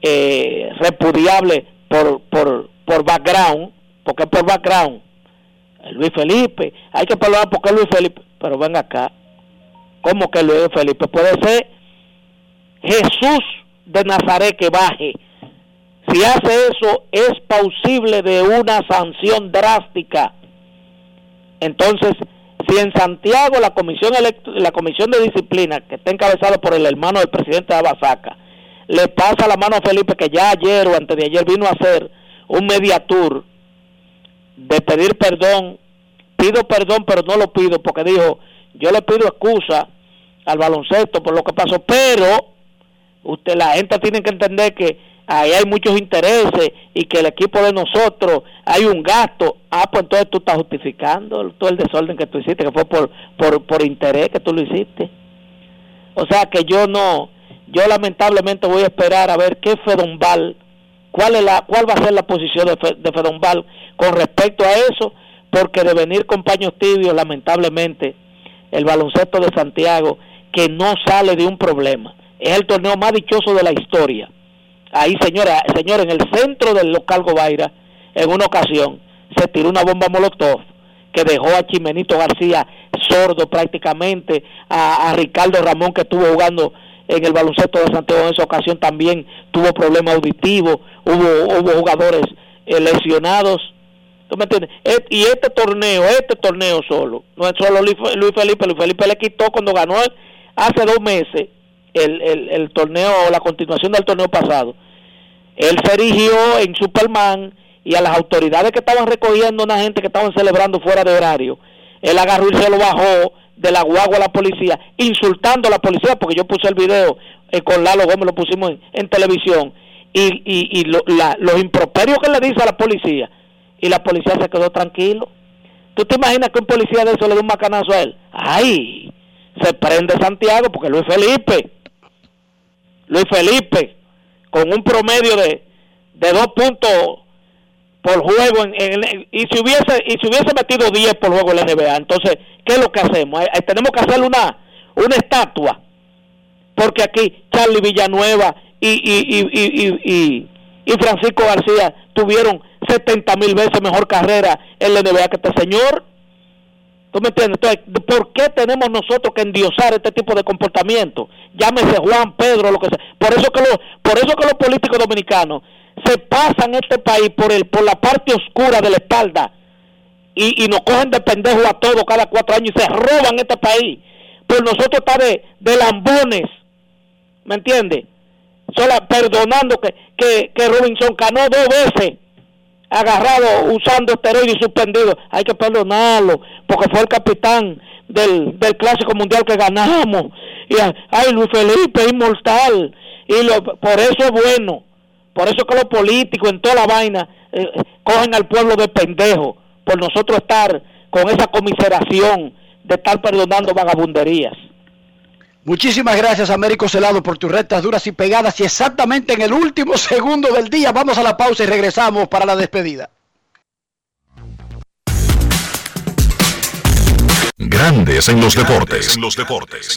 eh, repudiables por, por, por background, porque por background. Luis Felipe, hay que perdonar porque Luis Felipe, pero ven acá, ¿cómo que Luis Felipe? Puede ser Jesús de Nazaret que baje. Si hace eso, es pausible de una sanción drástica. Entonces, si en Santiago la comisión la comisión de disciplina que está encabezada por el hermano del presidente de Abasaca le pasa la mano a Felipe que ya ayer o antes de ayer vino a hacer un mediatur de pedir perdón pido perdón pero no lo pido porque dijo yo le pido excusa al baloncesto por lo que pasó pero usted la gente tiene que entender que ahí hay muchos intereses y que el equipo de nosotros hay un gasto, ah, pues entonces tú estás justificando todo el desorden que tú hiciste, que fue por, por, por interés que tú lo hiciste. O sea que yo no, yo lamentablemente voy a esperar a ver qué Fedombal, cuál, es la, cuál va a ser la posición de, de Fedombal con respecto a eso, porque de venir con paños tibios, lamentablemente, el baloncesto de Santiago, que no sale de un problema, es el torneo más dichoso de la historia ahí señora, señor, en el centro del local Gobaira, en una ocasión, se tiró una bomba Molotov que dejó a Chimenito García sordo prácticamente, a, Ricardo Ramón que estuvo jugando en el baloncesto de Santiago en esa ocasión también tuvo problemas auditivos, hubo, hubo jugadores eh, lesionados. ¿Tú me entiendes? y este torneo, este torneo solo, no es solo Luis, Felipe, Luis Felipe le quitó cuando ganó hace dos meses el, el, el torneo, la continuación del torneo pasado, él se erigió en Superman y a las autoridades que estaban recogiendo una gente que estaban celebrando fuera de horario, él agarró y se lo bajó de la guagua a la policía, insultando a la policía, porque yo puse el video eh, con Lalo Gómez, lo pusimos en, televisión, y, y, y los improperios que le dice a la policía, y la policía se quedó tranquilo. ¿Tú te imaginas que un policía de eso le dé un macanazo a él? ¡Ay! Se prende Santiago porque Luis Felipe Luis Felipe, con un promedio de, de dos puntos por juego en, y si hubiese y si hubiese metido 10 por juego en la NBA entonces qué es lo que hacemos tenemos que hacer una una estatua porque aquí Charlie Villanueva y y, y, y, y Francisco García tuvieron 70 mil veces mejor carrera en la NBA que este señor ¿Tú me entiendes? Entonces, ¿por qué tenemos nosotros que endiosar este tipo de comportamiento? Llámese Juan, Pedro, lo que sea. Por eso que, lo, por eso que los políticos dominicanos se pasan este país por, el, por la parte oscura de la espalda y, y nos cogen de pendejos a todos cada cuatro años y se roban este país. Por nosotros está de, de lambones, ¿me entiendes? Solo perdonando que, que, que Robinson ganó dos veces agarrado usando esteroides suspendidos, hay que perdonarlo, porque fue el capitán del, del clásico mundial que ganamos. Y ay, Luis Felipe, inmortal. Y lo, por eso es bueno, por eso que los políticos en toda la vaina eh, cogen al pueblo de pendejo, por nosotros estar con esa comiseración de estar perdonando vagabunderías. Muchísimas gracias, Américo Celado, por tus rectas duras y pegadas. Y exactamente en el último segundo del día, vamos a la pausa y regresamos para la despedida. Grandes en los deportes. En los deportes.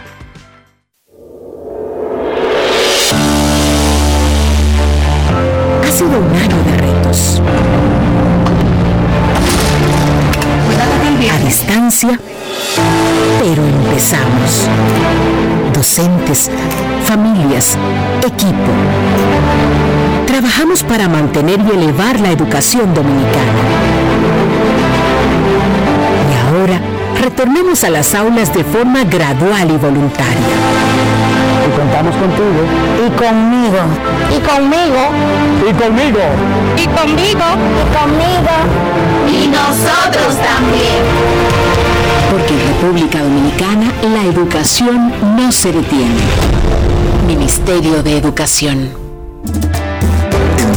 Sido un año de retos. A distancia pero empezamos. Docentes, familias, equipo. Trabajamos para mantener y elevar la educación dominicana. Y ahora retornemos a las aulas de forma gradual y voluntaria. Y contamos contigo. Y conmigo. Y conmigo. Y conmigo. Y conmigo. Y conmigo. Y nosotros también. Porque en República Dominicana la educación no se detiene. Ministerio de Educación.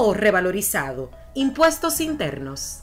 o revalorizado. Impuestos internos.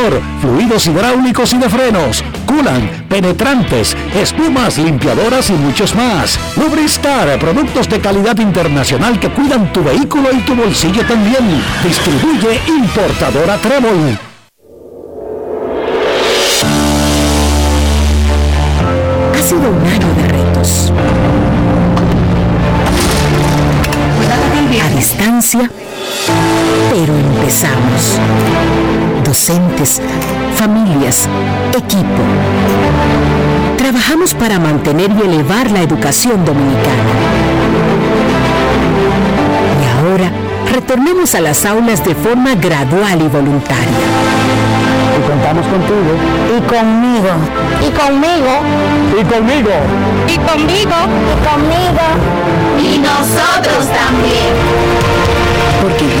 fluidos hidráulicos y de frenos, culan, penetrantes, espumas, limpiadoras y muchos más. Lubristar, productos de calidad internacional que cuidan tu vehículo y tu bolsillo también. Distribuye importadora Trébol. Ha sido un año de retos. A distancia, pero empezamos docentes, familias, equipo. Trabajamos para mantener y elevar la educación dominicana. Y ahora retornemos a las aulas de forma gradual y voluntaria. Y contamos contigo. Y conmigo. Y conmigo. Y conmigo. Y conmigo. Y conmigo. Y nosotros también. Porque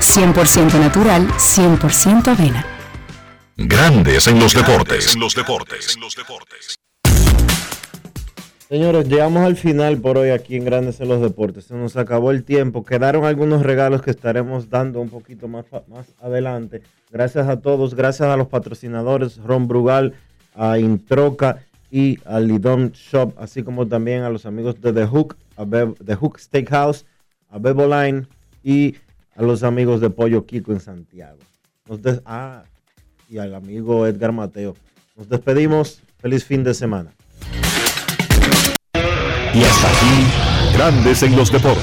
100% natural, 100% avena. Grandes en los deportes. En los deportes. Señores, llegamos al final por hoy aquí en Grandes en los Deportes. Se nos acabó el tiempo. Quedaron algunos regalos que estaremos dando un poquito más, más adelante. Gracias a todos, gracias a los patrocinadores Ron Brugal, a Introca y a Lidom Shop, así como también a los amigos de The Hook, a The Hook Steakhouse, a Bebo Line y a los amigos de Pollo Kiko en Santiago. ah, y al amigo Edgar Mateo. Nos despedimos. Feliz fin de semana. Y hasta aquí, Grandes en los Deportes.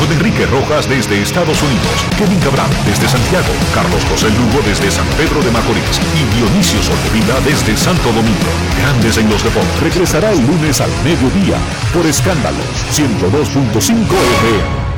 Con Enrique Rojas desde Estados Unidos, Kevin Cabral desde Santiago, Carlos José Lugo desde San Pedro de Macorís y Dionisio Solterida desde Santo Domingo. Grandes en los Deportes. Regresará el lunes al mediodía por Escándalos 102.5 FM.